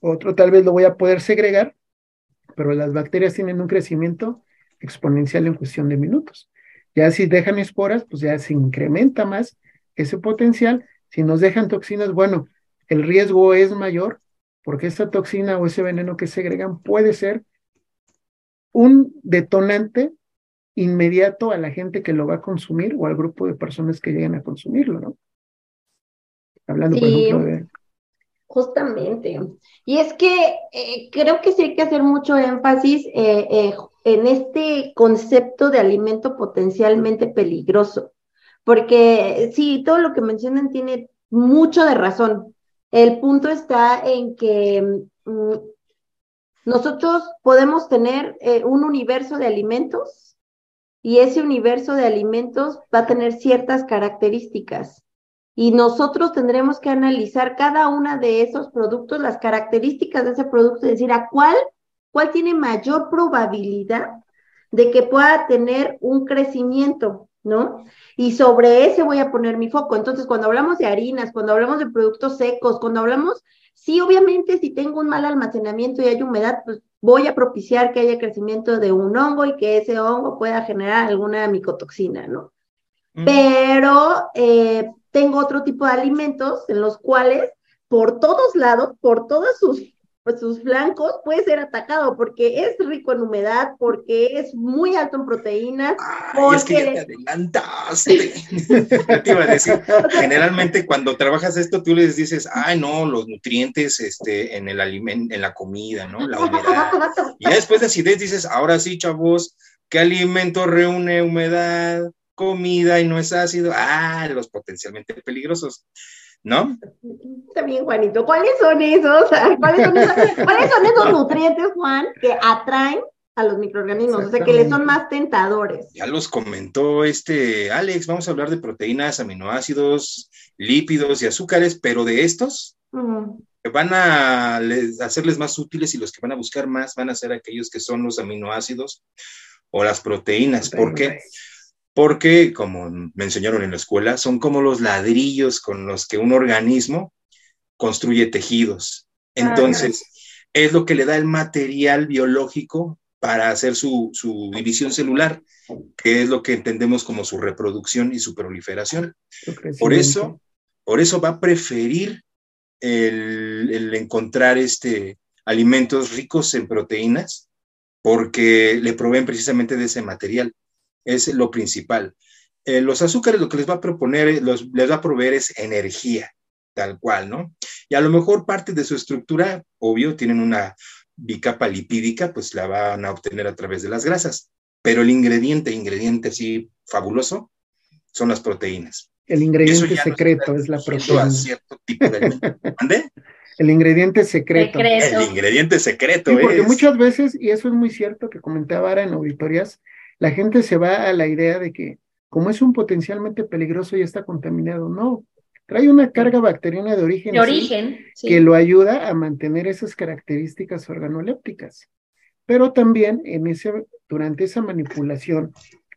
otro tal vez lo voy a poder segregar, pero las bacterias tienen un crecimiento exponencial en cuestión de minutos. Ya si dejan esporas, pues ya se incrementa más ese potencial. Si nos dejan toxinas, bueno, el riesgo es mayor porque esta toxina o ese veneno que segregan puede ser un detonante inmediato a la gente que lo va a consumir o al grupo de personas que lleguen a consumirlo, ¿no? Hablando, por ejemplo, de... Justamente. Y es que eh, creo que sí hay que hacer mucho énfasis eh, eh, en este concepto de alimento potencialmente peligroso, porque sí, todo lo que mencionan tiene mucho de razón. El punto está en que mm, nosotros podemos tener un universo de alimentos y ese universo de alimentos va a tener ciertas características. Y nosotros tendremos que analizar cada una de esos productos, las características de ese producto, y decir a cuál, cuál tiene mayor probabilidad de que pueda tener un crecimiento ¿no? Y sobre ese voy a poner mi foco. Entonces, cuando hablamos de harinas, cuando hablamos de productos secos, cuando hablamos, sí, obviamente, si tengo un mal almacenamiento y hay humedad, pues voy a propiciar que haya crecimiento de un hongo y que ese hongo pueda generar alguna micotoxina, ¿no? Mm. Pero eh, tengo otro tipo de alimentos en los cuales por todos lados, por todas sus pues sus flancos puede ser atacado porque es rico en humedad, porque es muy alto en proteínas. Ay, es que ya te adelantaste. <laughs> te iba a decir, generalmente cuando trabajas esto, tú les dices, ay, no, los nutrientes este, en el alimento, en la comida, ¿no? La humedad. Y después de acidez dices, ahora sí, chavos, ¿qué alimento reúne humedad, comida y no es ácido? Ah, los potencialmente peligrosos. ¿no? También, Juanito, ¿cuáles son esos? <laughs> ¿Cuáles son esos, nutrientes, Juan, que atraen a los microorganismos? O sea, que les son más tentadores. Ya los comentó este Alex, vamos a hablar de proteínas, aminoácidos, lípidos y azúcares, pero de estos que van a hacerles más útiles y los que van a buscar más van a ser aquellos que son los aminoácidos o las proteínas. ¿Por qué? Porque, como me enseñaron en la escuela, son como los ladrillos con los que un organismo construye tejidos. Entonces, es lo que le da el material biológico para hacer su, división celular, que es lo que entendemos como su reproducción y su proliferación. Por eso, por eso va a preferir el, el encontrar este, alimentos ricos en proteínas, porque le proveen precisamente de ese material es lo principal. Eh, los azúcares lo que les va a proponer, eh, les va a proveer es energía, tal cual, ¿no? Y a lo mejor parte de su estructura, obvio, tienen una bicapa lipídica, pues la van a obtener a través de las grasas. Pero el ingrediente, ingrediente así fabuloso, son las proteínas. El ingrediente secreto es la proteína. cierto tipo de El ingrediente secreto. El ingrediente secreto. porque muchas veces, y eso es muy cierto que comentaba ahora en auditorías, la gente se va a la idea de que como es un potencialmente peligroso y está contaminado, no, trae una carga bacteriana de origen, de origen que lo ayuda a mantener esas características organolépticas. Pero también en ese, durante esa manipulación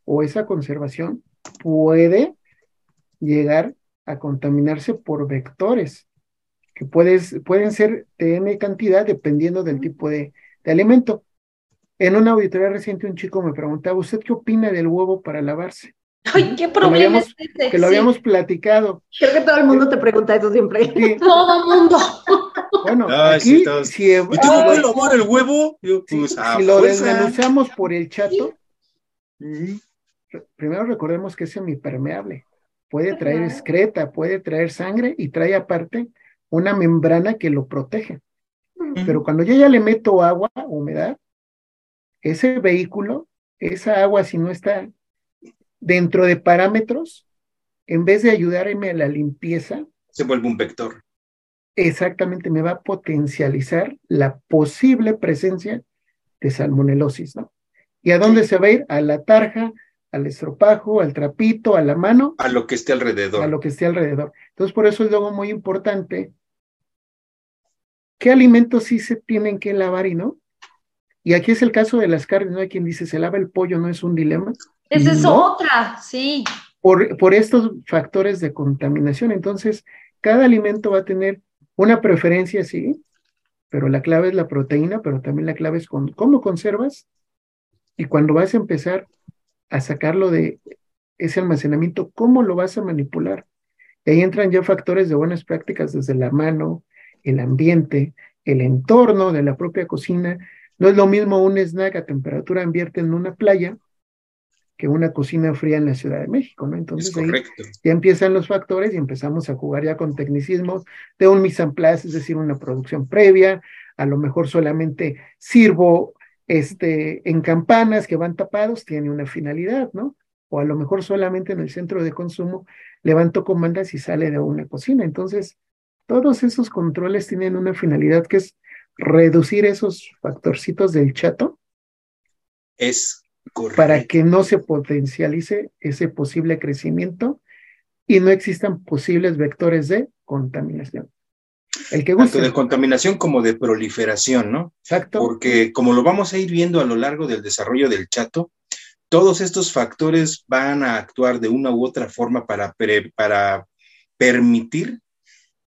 o esa conservación puede llegar a contaminarse por vectores, que puedes, pueden ser de N cantidad dependiendo del tipo de, de alimento. En una auditoría reciente un chico me preguntaba, ¿usted qué opina del huevo para lavarse? <laughs> Ay, qué problema es ese? Que lo habíamos platicado. Creo que todo el mundo te pregunta eso siempre. <laughs> Todo el mundo. <laughs> Bueno, aquí, si, ¿Y tú no puedes lavar el huevo? Pues, si lo desmenuzamos por el chato, primero recordemos que es semipermeable. Puede traer excreta, puede traer sangre y trae aparte una membrana que lo protege. Pero cuando yo ya le meto agua, humedad, ese vehículo, esa agua, si no está dentro de parámetros, en vez de ayudarme a la limpieza, se vuelve un vector. Exactamente, me va a potencializar la posible presencia de salmonelosis, ¿no? ¿Y a dónde se va a ir? A la tarja, al estropajo, al trapito, a la mano. A lo que esté alrededor. A lo que esté alrededor. Entonces, por eso es luego muy importante qué alimentos sí se tienen que lavar y no. Y aquí es el caso de las carnes, ¿no? Hay quien dice, se lava el pollo, no es un dilema. Esa es otra, sí. Por, por estos factores de contaminación. Entonces, cada alimento va a tener una preferencia, sí, pero la clave es la proteína, pero también la clave es con, cómo conservas y cuando vas a empezar a sacarlo de ese almacenamiento, cómo lo vas a manipular. Y ahí entran ya factores de buenas prácticas desde la mano, el ambiente, el entorno de la propia cocina, no es lo mismo un snack a temperatura ambiente en una playa que una cocina fría en la Ciudad de México, ¿no? Entonces ahí ya empiezan los factores y empezamos a jugar ya con tecnicismos de un mise en place, es decir, una producción previa, a lo mejor solamente sirvo este, en campanas que van tapados, tiene una finalidad, ¿no? O a lo mejor solamente en el centro de consumo levanto comandas y sale de una cocina. Entonces, todos esos controles tienen una finalidad que es reducir esos factorcitos del chato. Es correcto. Para que no se potencialice ese posible crecimiento y no existan posibles vectores de contaminación. El que Tanto de contaminación como de proliferación, ¿no? Exacto. Porque como lo vamos a ir viendo a lo largo del desarrollo del chato, todos estos factores van a actuar de una u otra forma para, para permitir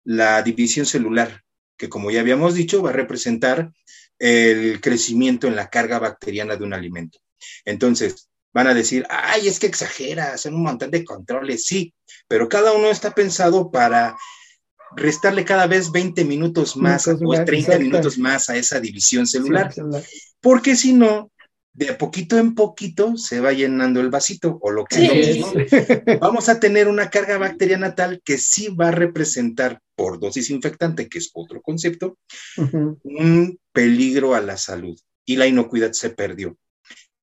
la división celular, que como ya habíamos dicho, va a representar el crecimiento en la carga bacteriana de un alimento. Entonces, van a decir, ay, es que exagera, son un montón de controles, sí, pero cada uno está pensado para restarle cada vez 20 minutos más o 30 minutos más a esa división celular, porque si no, de poquito en poquito se va llenando el vasito o lo que es lo mismo. Vamos a tener una carga bacteriana tal que sí va a representar por dosis infectante, que es otro concepto, un peligro a la salud y la inocuidad se perdió.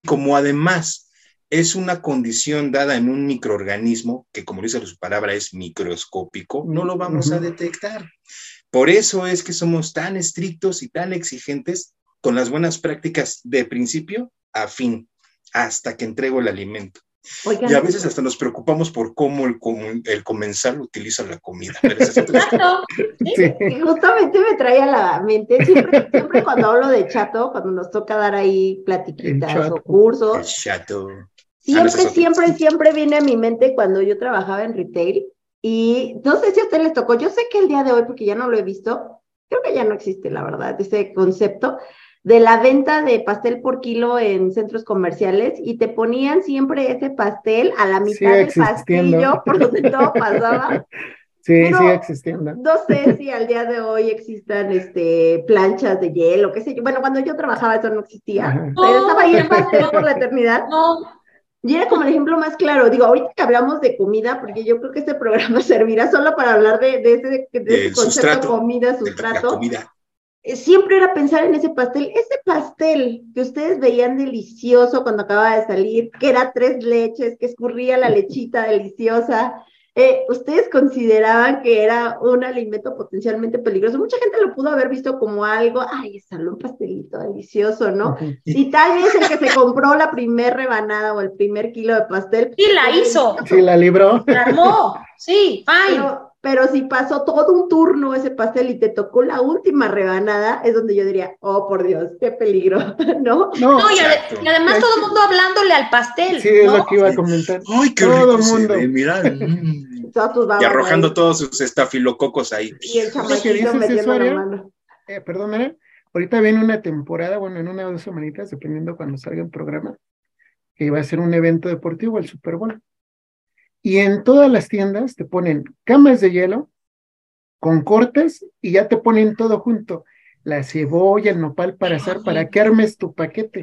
Como además es una condición dada en un microorganismo que, como dice su palabra, es microscópico, no lo vamos a detectar. Por eso es que somos tan estrictos y tan exigentes con las buenas prácticas de principio a fin, hasta que entrego el alimento. y a veces hasta nos preocupamos por cómo el, el comensal utiliza la comida. Justamente me trae a la mente, siempre, siempre cuando hablo de chato, cuando nos toca dar ahí platiquitas o cursos. chato. Siempre, siempre, siempre viene a mi mente cuando yo trabajaba en retail y no sé si a ustedes les tocó, yo sé que el día de hoy, porque ya no lo he visto, creo que ya no existe, la verdad, ese concepto de la venta de pastel por kilo en centros comerciales y te ponían siempre ese pastel a la mitad del pasillo por donde todo <laughs> pasaba. Sí, sigue existiendo. No sé si al día de hoy existan este, planchas de hielo, qué sé yo. Bueno, cuando yo trabajaba eso no existía. Pero estaba ahí el <laughs> pastel por la eternidad. No. Y era como el ejemplo más claro. Digo, ahorita que hablamos de comida, porque yo creo que este programa <laughs> servirá solo para hablar de, de ese, de ese concepto comida, sustrato. comida. Eh, siempre era pensar en ese pastel. Ese pastel que ustedes veían delicioso cuando acababa de salir, que era tres leches, que escurría la lechita deliciosa, eh, ¿ustedes consideraban que era un alimento potencialmente peligroso? Mucha gente lo pudo haber visto como algo, ay, es un pastelito delicioso, ¿no? Y tal vez el que se compró la primer rebanada o el primer kilo de pastel. Sí, la hizo. Sí, la libró. <laughs> La armó, sí, fine. Pero, si pasó todo un turno ese pastel y te tocó la última rebanada, es donde yo diría, oh, por Dios, qué peligro, <laughs> ¿no? No, y, además todo el mundo hablándole al pastel. Sí, es lo que iba a comentar. Ay, qué todo rico mundo. mira. <laughs> y arrojando todos sus estafilococos ahí. Y el chamaquito metiendo la mano. Eh, perdón, mira, ahorita viene una temporada, bueno, en una o dos semanitas, dependiendo cuando salga el programa, que iba a ser un evento deportivo, el Super Bowl. Y en todas las tiendas te ponen camas de hielo con cortes y ya te ponen todo junto. La cebolla, el nopal para hacer, para que armes tu paquete.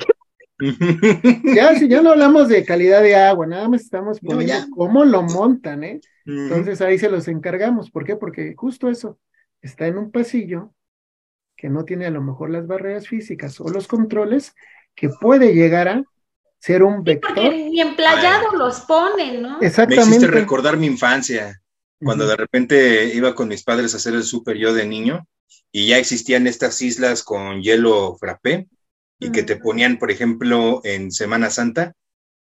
<laughs> ya, si ya no hablamos de calidad de agua, nada más estamos poniendo cómo lo montan, ¿eh? Entonces ahí se los encargamos. ¿Por qué? Porque justo eso, está en un pasillo que no tiene a lo mejor las barreras físicas o los controles que puede llegar a ser un vector. Sí, y emplayado los ponen, ¿no? Exactamente. Me hiciste recordar mi infancia, cuando de repente iba con mis padres a hacer el súper yo de niño y ya existían estas islas con hielo frappé y que te ponían, por ejemplo, en Semana Santa,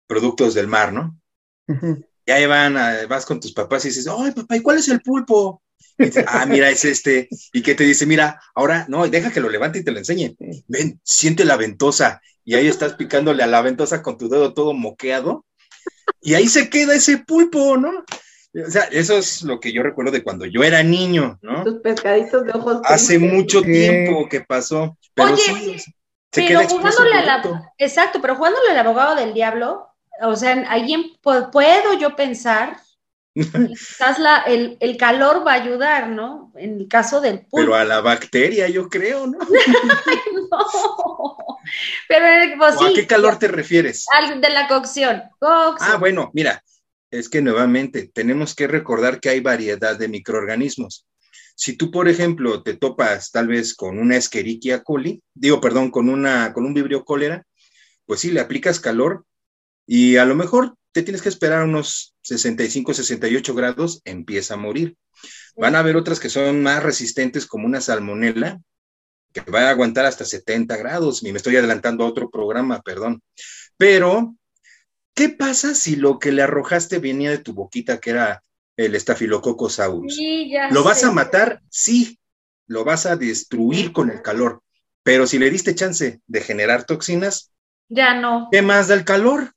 productos del mar, ¿no? Ya van, vas con tus papás y dices, ay, papá, ¿y cuál es el pulpo? ah, mira, es este. Y que te dice, mira, ahora, no, deja que lo levante y te lo enseñe. Ven, siente la ventosa. Y ahí estás picándole a la ventosa con tu dedo todo moqueado. Y ahí se queda ese pulpo, ¿no? O sea, eso es lo que yo recuerdo de cuando yo era niño, ¿no? Tus pescaditos de ojos. Hace mucho tiempo que pasó. Pero sí, pero jugándole a exacto, pero jugándole al abogado del diablo, o sea, ahí puedo yo pensar, quizás la, el, el, calor va a ayudar, ¿no? En el caso del pulpo. Pero a la bacteria, yo creo, ¿no? <laughs> no. Pero pues, ¿A qué calor te refieres? Al de la cocción. Ah, bueno, mira, es que nuevamente tenemos que recordar que hay variedad de microorganismos. Si tú, por ejemplo, te topas tal vez con una Escherichia coli, digo, perdón, con, una, con un vibrio cólera, pues sí, le aplicas calor y a lo mejor te tienes que esperar unos 65, 68 grados, empieza a morir. Van a haber otras que son más resistentes, como una salmonela, que va a aguantar hasta 70 grados. Y me estoy adelantando a otro programa, perdón. Pero, ¿qué pasa si lo que le arrojaste venía de tu boquita, que era el Staphylococcus aureus. ¿Lo vas a matar? Sí, lo vas a destruir con el calor. Pero si le diste chance de generar toxinas, ya no. ¿Qué más da el calor?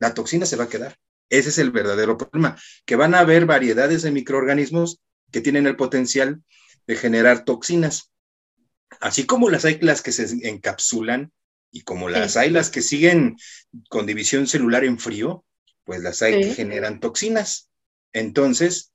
La toxina se va a quedar. Ese es el verdadero problema, que van a haber variedades de microorganismos que tienen el potencial de generar toxinas. Así como las hay las que se encapsulan y como las hay las que siguen con división celular en frío, pues las hay que generan toxinas. Entonces,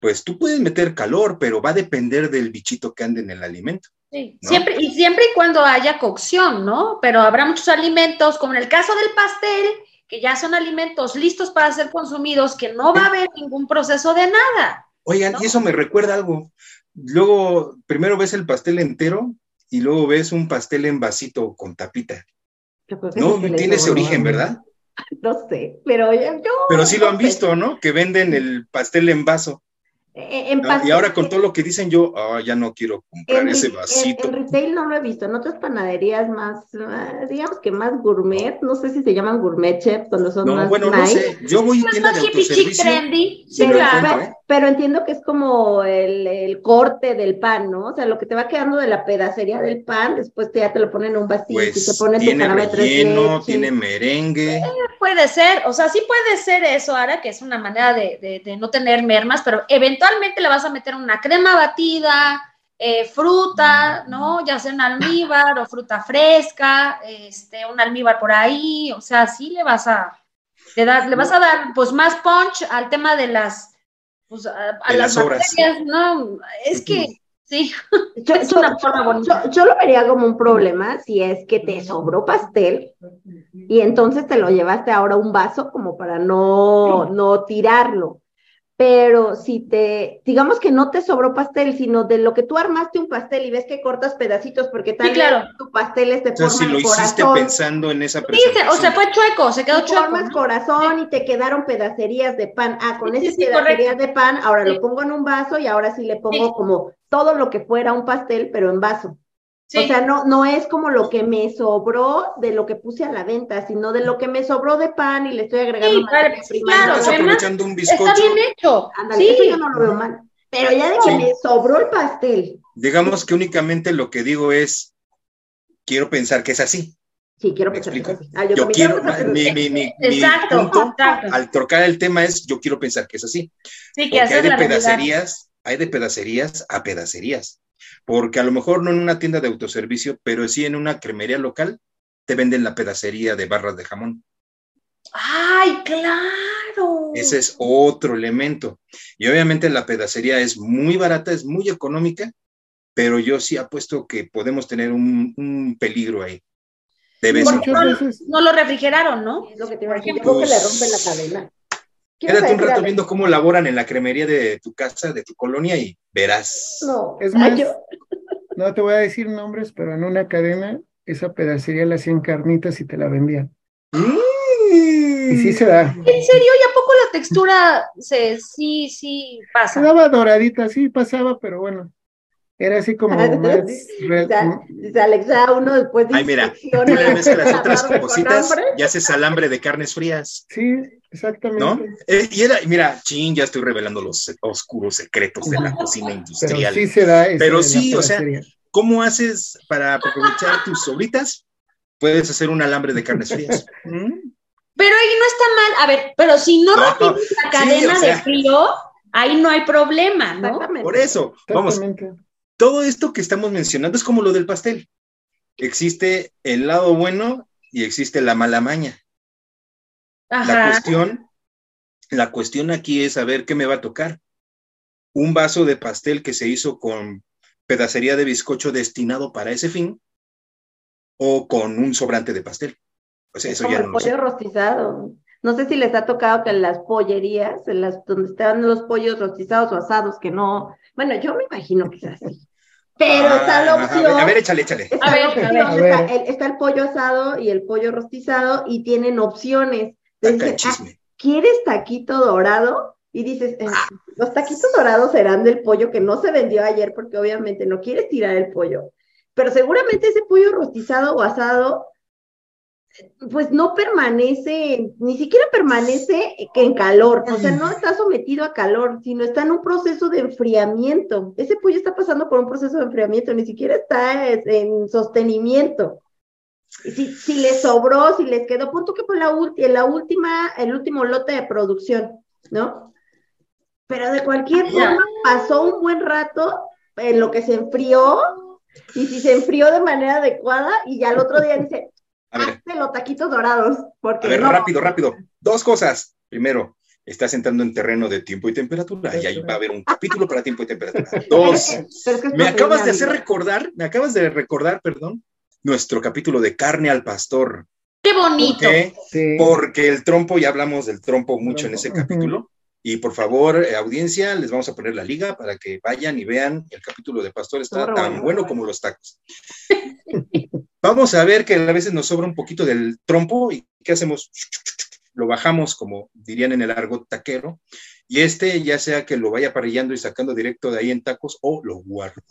pues tú puedes meter calor, pero va a depender del bichito que ande en el alimento. Sí, siempre, y siempre y cuando haya cocción, ¿no? Pero habrá muchos alimentos, como en el caso del pastel, que ya son alimentos listos para ser consumidos, que no va a haber ningún proceso de nada. Oigan, y eso me recuerda algo. Luego, primero ves el pastel entero y luego ves un pastel en vasito con tapita. No tiene ese origen, ¿verdad? <laughs> No sé, pero yo. Pero sí lo han visto, ¿no? Que venden el pastel en vaso. Eh, y ahora con todo lo que dicen yo, ah, ya no quiero comprar ese vasito. En, retail no lo he visto, en otras panaderías más, ah, digamos que más gourmet, no sé si se llaman gourmet chef cuando son no, más bueno, no sé, yo voy a tienda de autoservicio. Trendy. Sí, claro. Pero, entiendo que es como el, el, corte del pan, ¿no? O sea, lo que te va quedando de la pedacería del pan, después te, ya te lo ponen en un vasito y te ponen tiene relleno, tiene merengue. Eh, puede ser, o sea, sí puede ser eso, ahora que es una manera de, de, de no tener mermas, pero eventualmente le vas a meter una crema batida, eh, fruta, ¿no? Ya sea un almíbar o fruta fresca, este, un almíbar por ahí, o sea, sí le vas a, le, le vas a dar pues más punch al tema de las, pues, a, las, bacterias, ¿no? Es que sí, <laughs> yo, es una forma bonita. Yo, lo vería como un problema si es que te sobró pastel y entonces te lo llevaste ahora a un vaso como para no, no tirarlo pero si te, digamos que no te sobró pastel, sino de lo que tú armaste un pastel y ves que cortas pedacitos porque tal claro. tu pastel es de o sea, si lo hiciste pensando en esa presentación. o sea, fue chueco, se quedó chueco. Formas corazón y te quedaron pedacerías de pan. Ah, con esas pedacerías de pan, ahora lo pongo en un vaso y ahora sí le pongo como todo lo que fuera un pastel, pero en vaso. O sea, no, no es como lo que me sobró de lo que puse a la venta, sino de lo que me sobró de pan y le estoy agregando sí, claro, Claro, Estás aprovechando un bizcocho. Está bien hecho. Ándale, eso yo no lo veo mal. Pero ya de que me sobró el pastel. Digamos que únicamente lo que digo es, quiero pensar que es así. Sí, quiero pensar que es así. Ah, yo, quiero, mi, mi, mi, exacto, punto, al trocar el tema es, yo quiero pensar que es así. Sí, que hay de pedacerías, hay de pedacerías a pedacerías porque a lo mejor no en una tienda de autoservicio, pero sí en una cremería local, te venden la pedacería de barras de jamón. ¡Ay, claro! Ese es otro elemento. Y obviamente la pedacería es muy barata, es muy económica, pero yo sí apuesto que podemos tener un, peligro ahí. De vez No, lo refrigeraron, ¿no? Es lo que te que le rompen la cadena. Quédate un rato viendo cómo laboran en la cremería de tu casa, de tu colonia y verás. No, es más, no te voy a decir nombres, pero en una cadena esa pedacería la hacían carnitas y te la vendían. Mm. Y sí se da. ¿En serio? ¿Y a poco la textura se, sí, sí pasa? Se daba doradita, sí pasaba, pero bueno. Era así como más. Dice Alexa, uno después de. Ay, mira, tú le las <laughs> otras cositas y haces alambre de carnes frías. Sí, exactamente. ¿No? Eh, y era, mira, chin, ya estoy revelando los oscuros secretos de la cocina industrial. Pero sí se da. Pero sí, o sea, ¿cómo haces para aprovechar tus sobritas? Puedes hacer un alambre de carnes frías. <laughs> ¿Mm? Pero ahí no está mal. A ver, pero si no, no la cadena de frío, ahí no hay problema, ¿no? Por eso, vamos todo esto que estamos mencionando es como lo del pastel. Existe el lado bueno y existe la mala maña. La cuestión, la cuestión aquí es saber qué me va a tocar. Un vaso de pastel que se hizo con pedacería de bizcocho destinado para ese fin o con un sobrante de pastel. Pues eso ya no pollo rostizado. No sé si les ha tocado que en las pollerías, en las donde están los pollos rostizados o asados, que no, bueno, yo me imagino que es así. Pero ah, está la opción. A ver, échale, échale. Está, a ver, a ver. Está, el, está, el, pollo asado y el pollo rostizado y tienen opciones. Entonces, ah, ¿quieres taquito dorado? Y dices, eh, ah. los taquitos dorados serán del pollo que no se vendió ayer porque obviamente no quieres tirar el pollo. Pero seguramente ese pollo rostizado o asado pues no permanece, ni siquiera permanece en calor, o sea, no está sometido a calor, sino está en un proceso de enfriamiento. Ese pollo está pasando por un proceso de enfriamiento, ni siquiera está en sostenimiento. si, si les sobró, si les quedó, punto que fue la, la última, el último lote de producción, ¿no? Pero de cualquier forma pasó un buen rato en lo que se enfrió, y si se enfrió de manera adecuada, y ya el otro día dice, hazte los taquitos dorados. Porque a ver, rápido, rápido. Dos cosas. Primero, estás entrando en terreno de tiempo y temperatura, y ahí va a haber un capítulo para tiempo y temperatura. <laughs> Dos, me acabas de hacer recordar, me acabas de recordar, perdón, nuestro capítulo de carne al pastor. ¡Qué bonito! Porque el trompo, ya hablamos del trompo mucho en ese capítulo. Y por favor, eh, audiencia, les vamos a poner la liga para que vayan y vean el capítulo de Pastor está tan bueno como los tacos. <laughs> vamos a ver que a veces nos sobra un poquito del trompo y ¿qué hacemos? Lo bajamos, como dirían en el argot taquero, y este ya sea que lo vaya parrillando y sacando directo de ahí en tacos o lo guardo.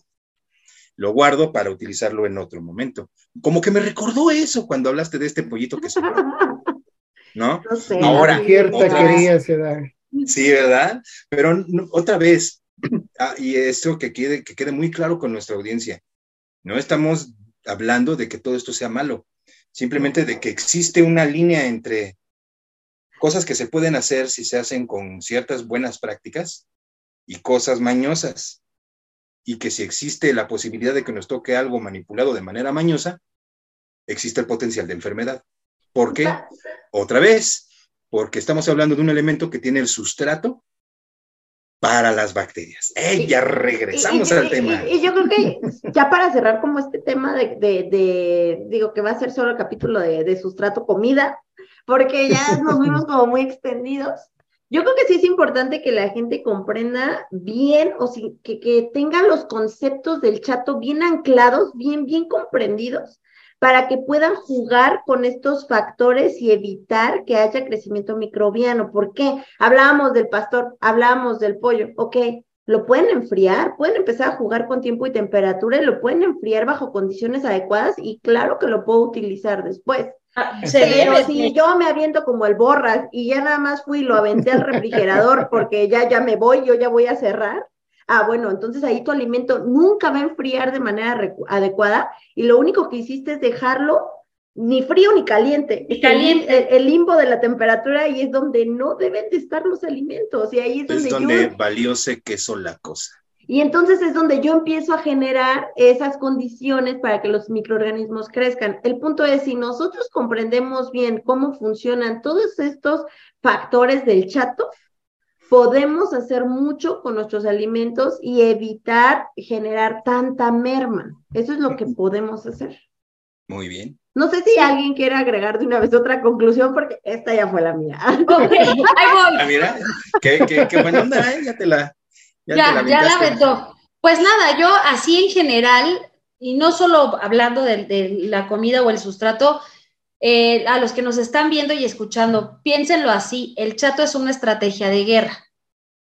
Lo guardo para utilizarlo en otro momento. Como que me recordó eso cuando hablaste de este pollito que sobró. ¿No? <laughs> No sé. Ahora, taquería se da. Sí, ¿verdad? Pero otra vez, ah, y esto que quede, que quede muy claro con nuestra audiencia, no estamos hablando de que todo esto sea malo, simplemente de que existe una línea entre cosas que se pueden hacer si se hacen con ciertas buenas prácticas y cosas mañosas. Y que si existe la posibilidad de que nos toque algo manipulado de manera mañosa, existe el potencial de enfermedad. ¿Por qué? Otra vez, porque estamos hablando de un elemento que tiene el sustrato para las bacterias. ¡Ey, ya regresamos al tema! Y, yo creo que ya para cerrar como este tema de, digo que va a ser solo el capítulo de, sustrato comida, porque ya <laughs> nos vimos como muy extendidos. Yo creo que sí es importante que la gente comprenda bien o que, que tenga los conceptos del chato bien anclados, bien, bien comprendidos, para que puedan jugar con estos factores y evitar que haya crecimiento microbiano. ¿Por qué? Hablábamos del pastor, hablábamos del pollo, ok, lo pueden enfriar, pueden empezar a jugar con tiempo y temperatura y lo pueden enfriar bajo condiciones adecuadas y claro que lo puedo utilizar después. Ah, Pero si yo me aviento como el borras y ya nada más fui y lo aventé al refrigerador porque ya, ya me voy, yo ya voy a cerrar, Ah, bueno, entonces ahí tu alimento nunca va a enfriar de manera adecuada y lo único que hiciste es dejarlo ni frío ni caliente. caliente. El, limbo de la temperatura y es donde no deben de estar los alimentos y ahí es donde, es donde valióse queso la cosa. Y entonces es donde yo empiezo a generar esas condiciones para que los microorganismos crezcan. El punto es, si nosotros comprendemos bien cómo funcionan todos estos factores del chato, podemos hacer mucho con nuestros alimentos y evitar generar tanta merma. Eso es lo que podemos hacer. Muy bien. No sé si alguien quiere agregar de una vez otra conclusión, porque esta ya fue la mía. <laughs> Ok, ahí voy. Ah, mira, qué, qué, qué buena onda, ¿eh? Ya te la. Ya, ya, la, ya la Pues nada, yo así en general, y no solo hablando de, de la comida o el sustrato, eh, a los que nos están viendo y escuchando, piénsenlo así, el chato es una estrategia de guerra.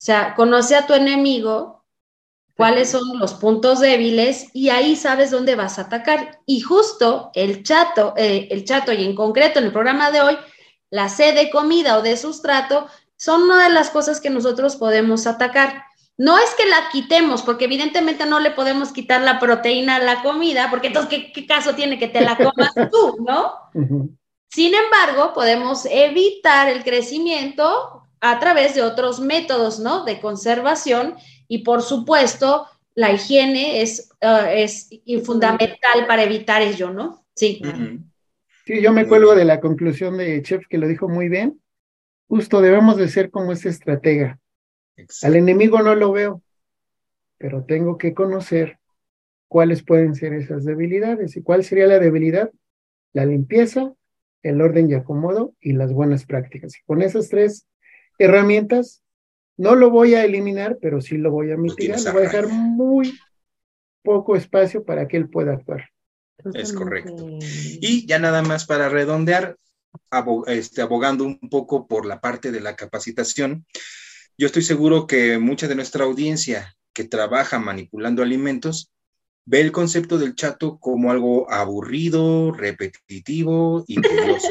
O sea, conoce a tu enemigo, cuáles son los puntos débiles y ahí sabes dónde vas a atacar. Y justo el chato, eh, el chato y en concreto en el programa de hoy, la sed de comida o de sustrato son una de las cosas que nosotros podemos atacar. No es que la quitemos, porque evidentemente no le podemos quitar la proteína a la comida, porque entonces, ¿qué, caso tiene que te la comas tú, no? <laughs> Sin embargo, podemos evitar el crecimiento a través de otros métodos, ¿no? De conservación y, por supuesto, la higiene es, uh, es fundamental para evitar ello, ¿no? Sí. Sí, yo me cuelgo de la conclusión de Chef que lo dijo muy bien. Justo debemos de ser como ese estratega al enemigo no lo veo, pero tengo que conocer cuáles pueden ser esas debilidades. ¿Y cuál sería la debilidad? La limpieza, el orden y acomodo y las buenas prácticas. Y con esas tres herramientas, no lo voy a eliminar, pero sí lo voy a mitigar. Le voy a dejar muy poco espacio para que él pueda actuar. Es correcto. Y ya nada más para redondear, este, abogando un poco por la parte de la capacitación, yo estoy seguro que mucha de nuestra audiencia que trabaja manipulando alimentos ve el concepto del chato como algo aburrido, repetitivo <laughs> y tedioso.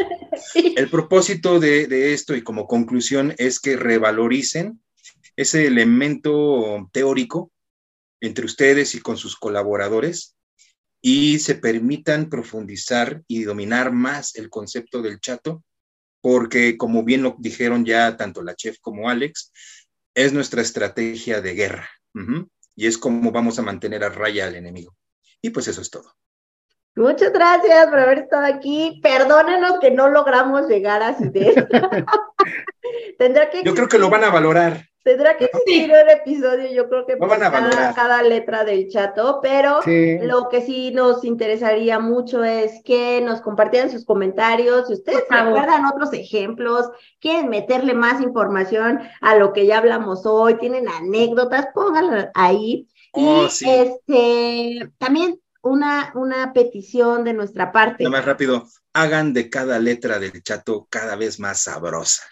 El propósito de, esto y como conclusión es que revaloricen ese elemento teórico entre ustedes y con sus colaboradores y se permitan profundizar y dominar más el concepto del chato, porque como bien lo dijeron ya tanto la chef como Alex, es nuestra estrategia de guerra y es como vamos a mantener a raya al enemigo. Y pues eso es todo. Muchas gracias por haber estado aquí. Perdónenos que no logramos llegar a Cider. <laughs> Tendrá que Yo creo que lo van a valorar. Tendrá que existir un episodio, yo creo que para cada, cada, letra del chato, pero lo que sí nos interesaría mucho es que nos compartieran sus comentarios, si ustedes recuerdan otros ejemplos, quieren meterle más información a lo que ya hablamos hoy, tienen anécdotas, pónganlas ahí. Oh, y este también una, una petición de nuestra parte. más rápido, hagan de cada letra del chato cada vez más sabrosa.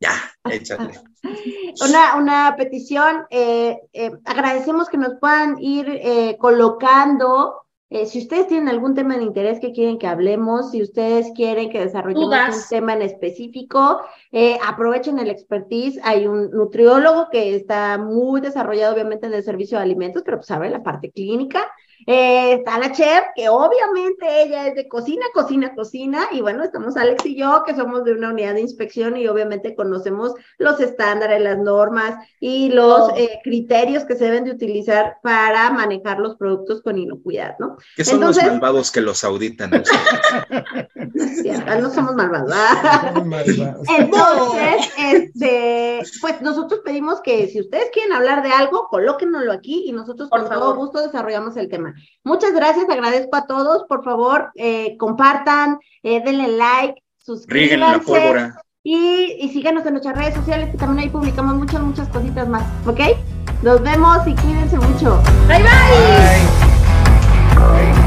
Ya, échale. <laughs> Una, una petición, eh, eh, agradecemos que nos puedan ir eh, colocando, si ustedes tienen algún tema de interés que quieren que hablemos, si ustedes quieren que desarrollemos un tema en específico, aprovechen el expertise. Hay un nutriólogo que está muy desarrollado, obviamente, en el servicio de alimentos, pero pues sabe la parte clínica. Eh, está la chef, que obviamente ella es de cocina, cocina, cocina, y bueno, estamos Alex y yo, que somos de una unidad de inspección y obviamente conocemos los estándares, las normas y los oh. eh, criterios que se deben de utilizar para manejar los productos con inocuidad, ¿no? Que son los malvados que los auditan. <laughs> no somos malvados. Entonces, este, pues nosotros pedimos que si ustedes quieren hablar de algo, colóquenlo aquí y nosotros con todo gusto desarrollamos el tema. Muchas gracias, agradezco a todos. Por favor, eh, compartan, eh, denle like, suscríbanse. Y, y síganos en nuestras redes sociales, que también ahí publicamos muchas, muchas cositas más. ¿Ok? Nos vemos y cuídense mucho. bye. bye. bye.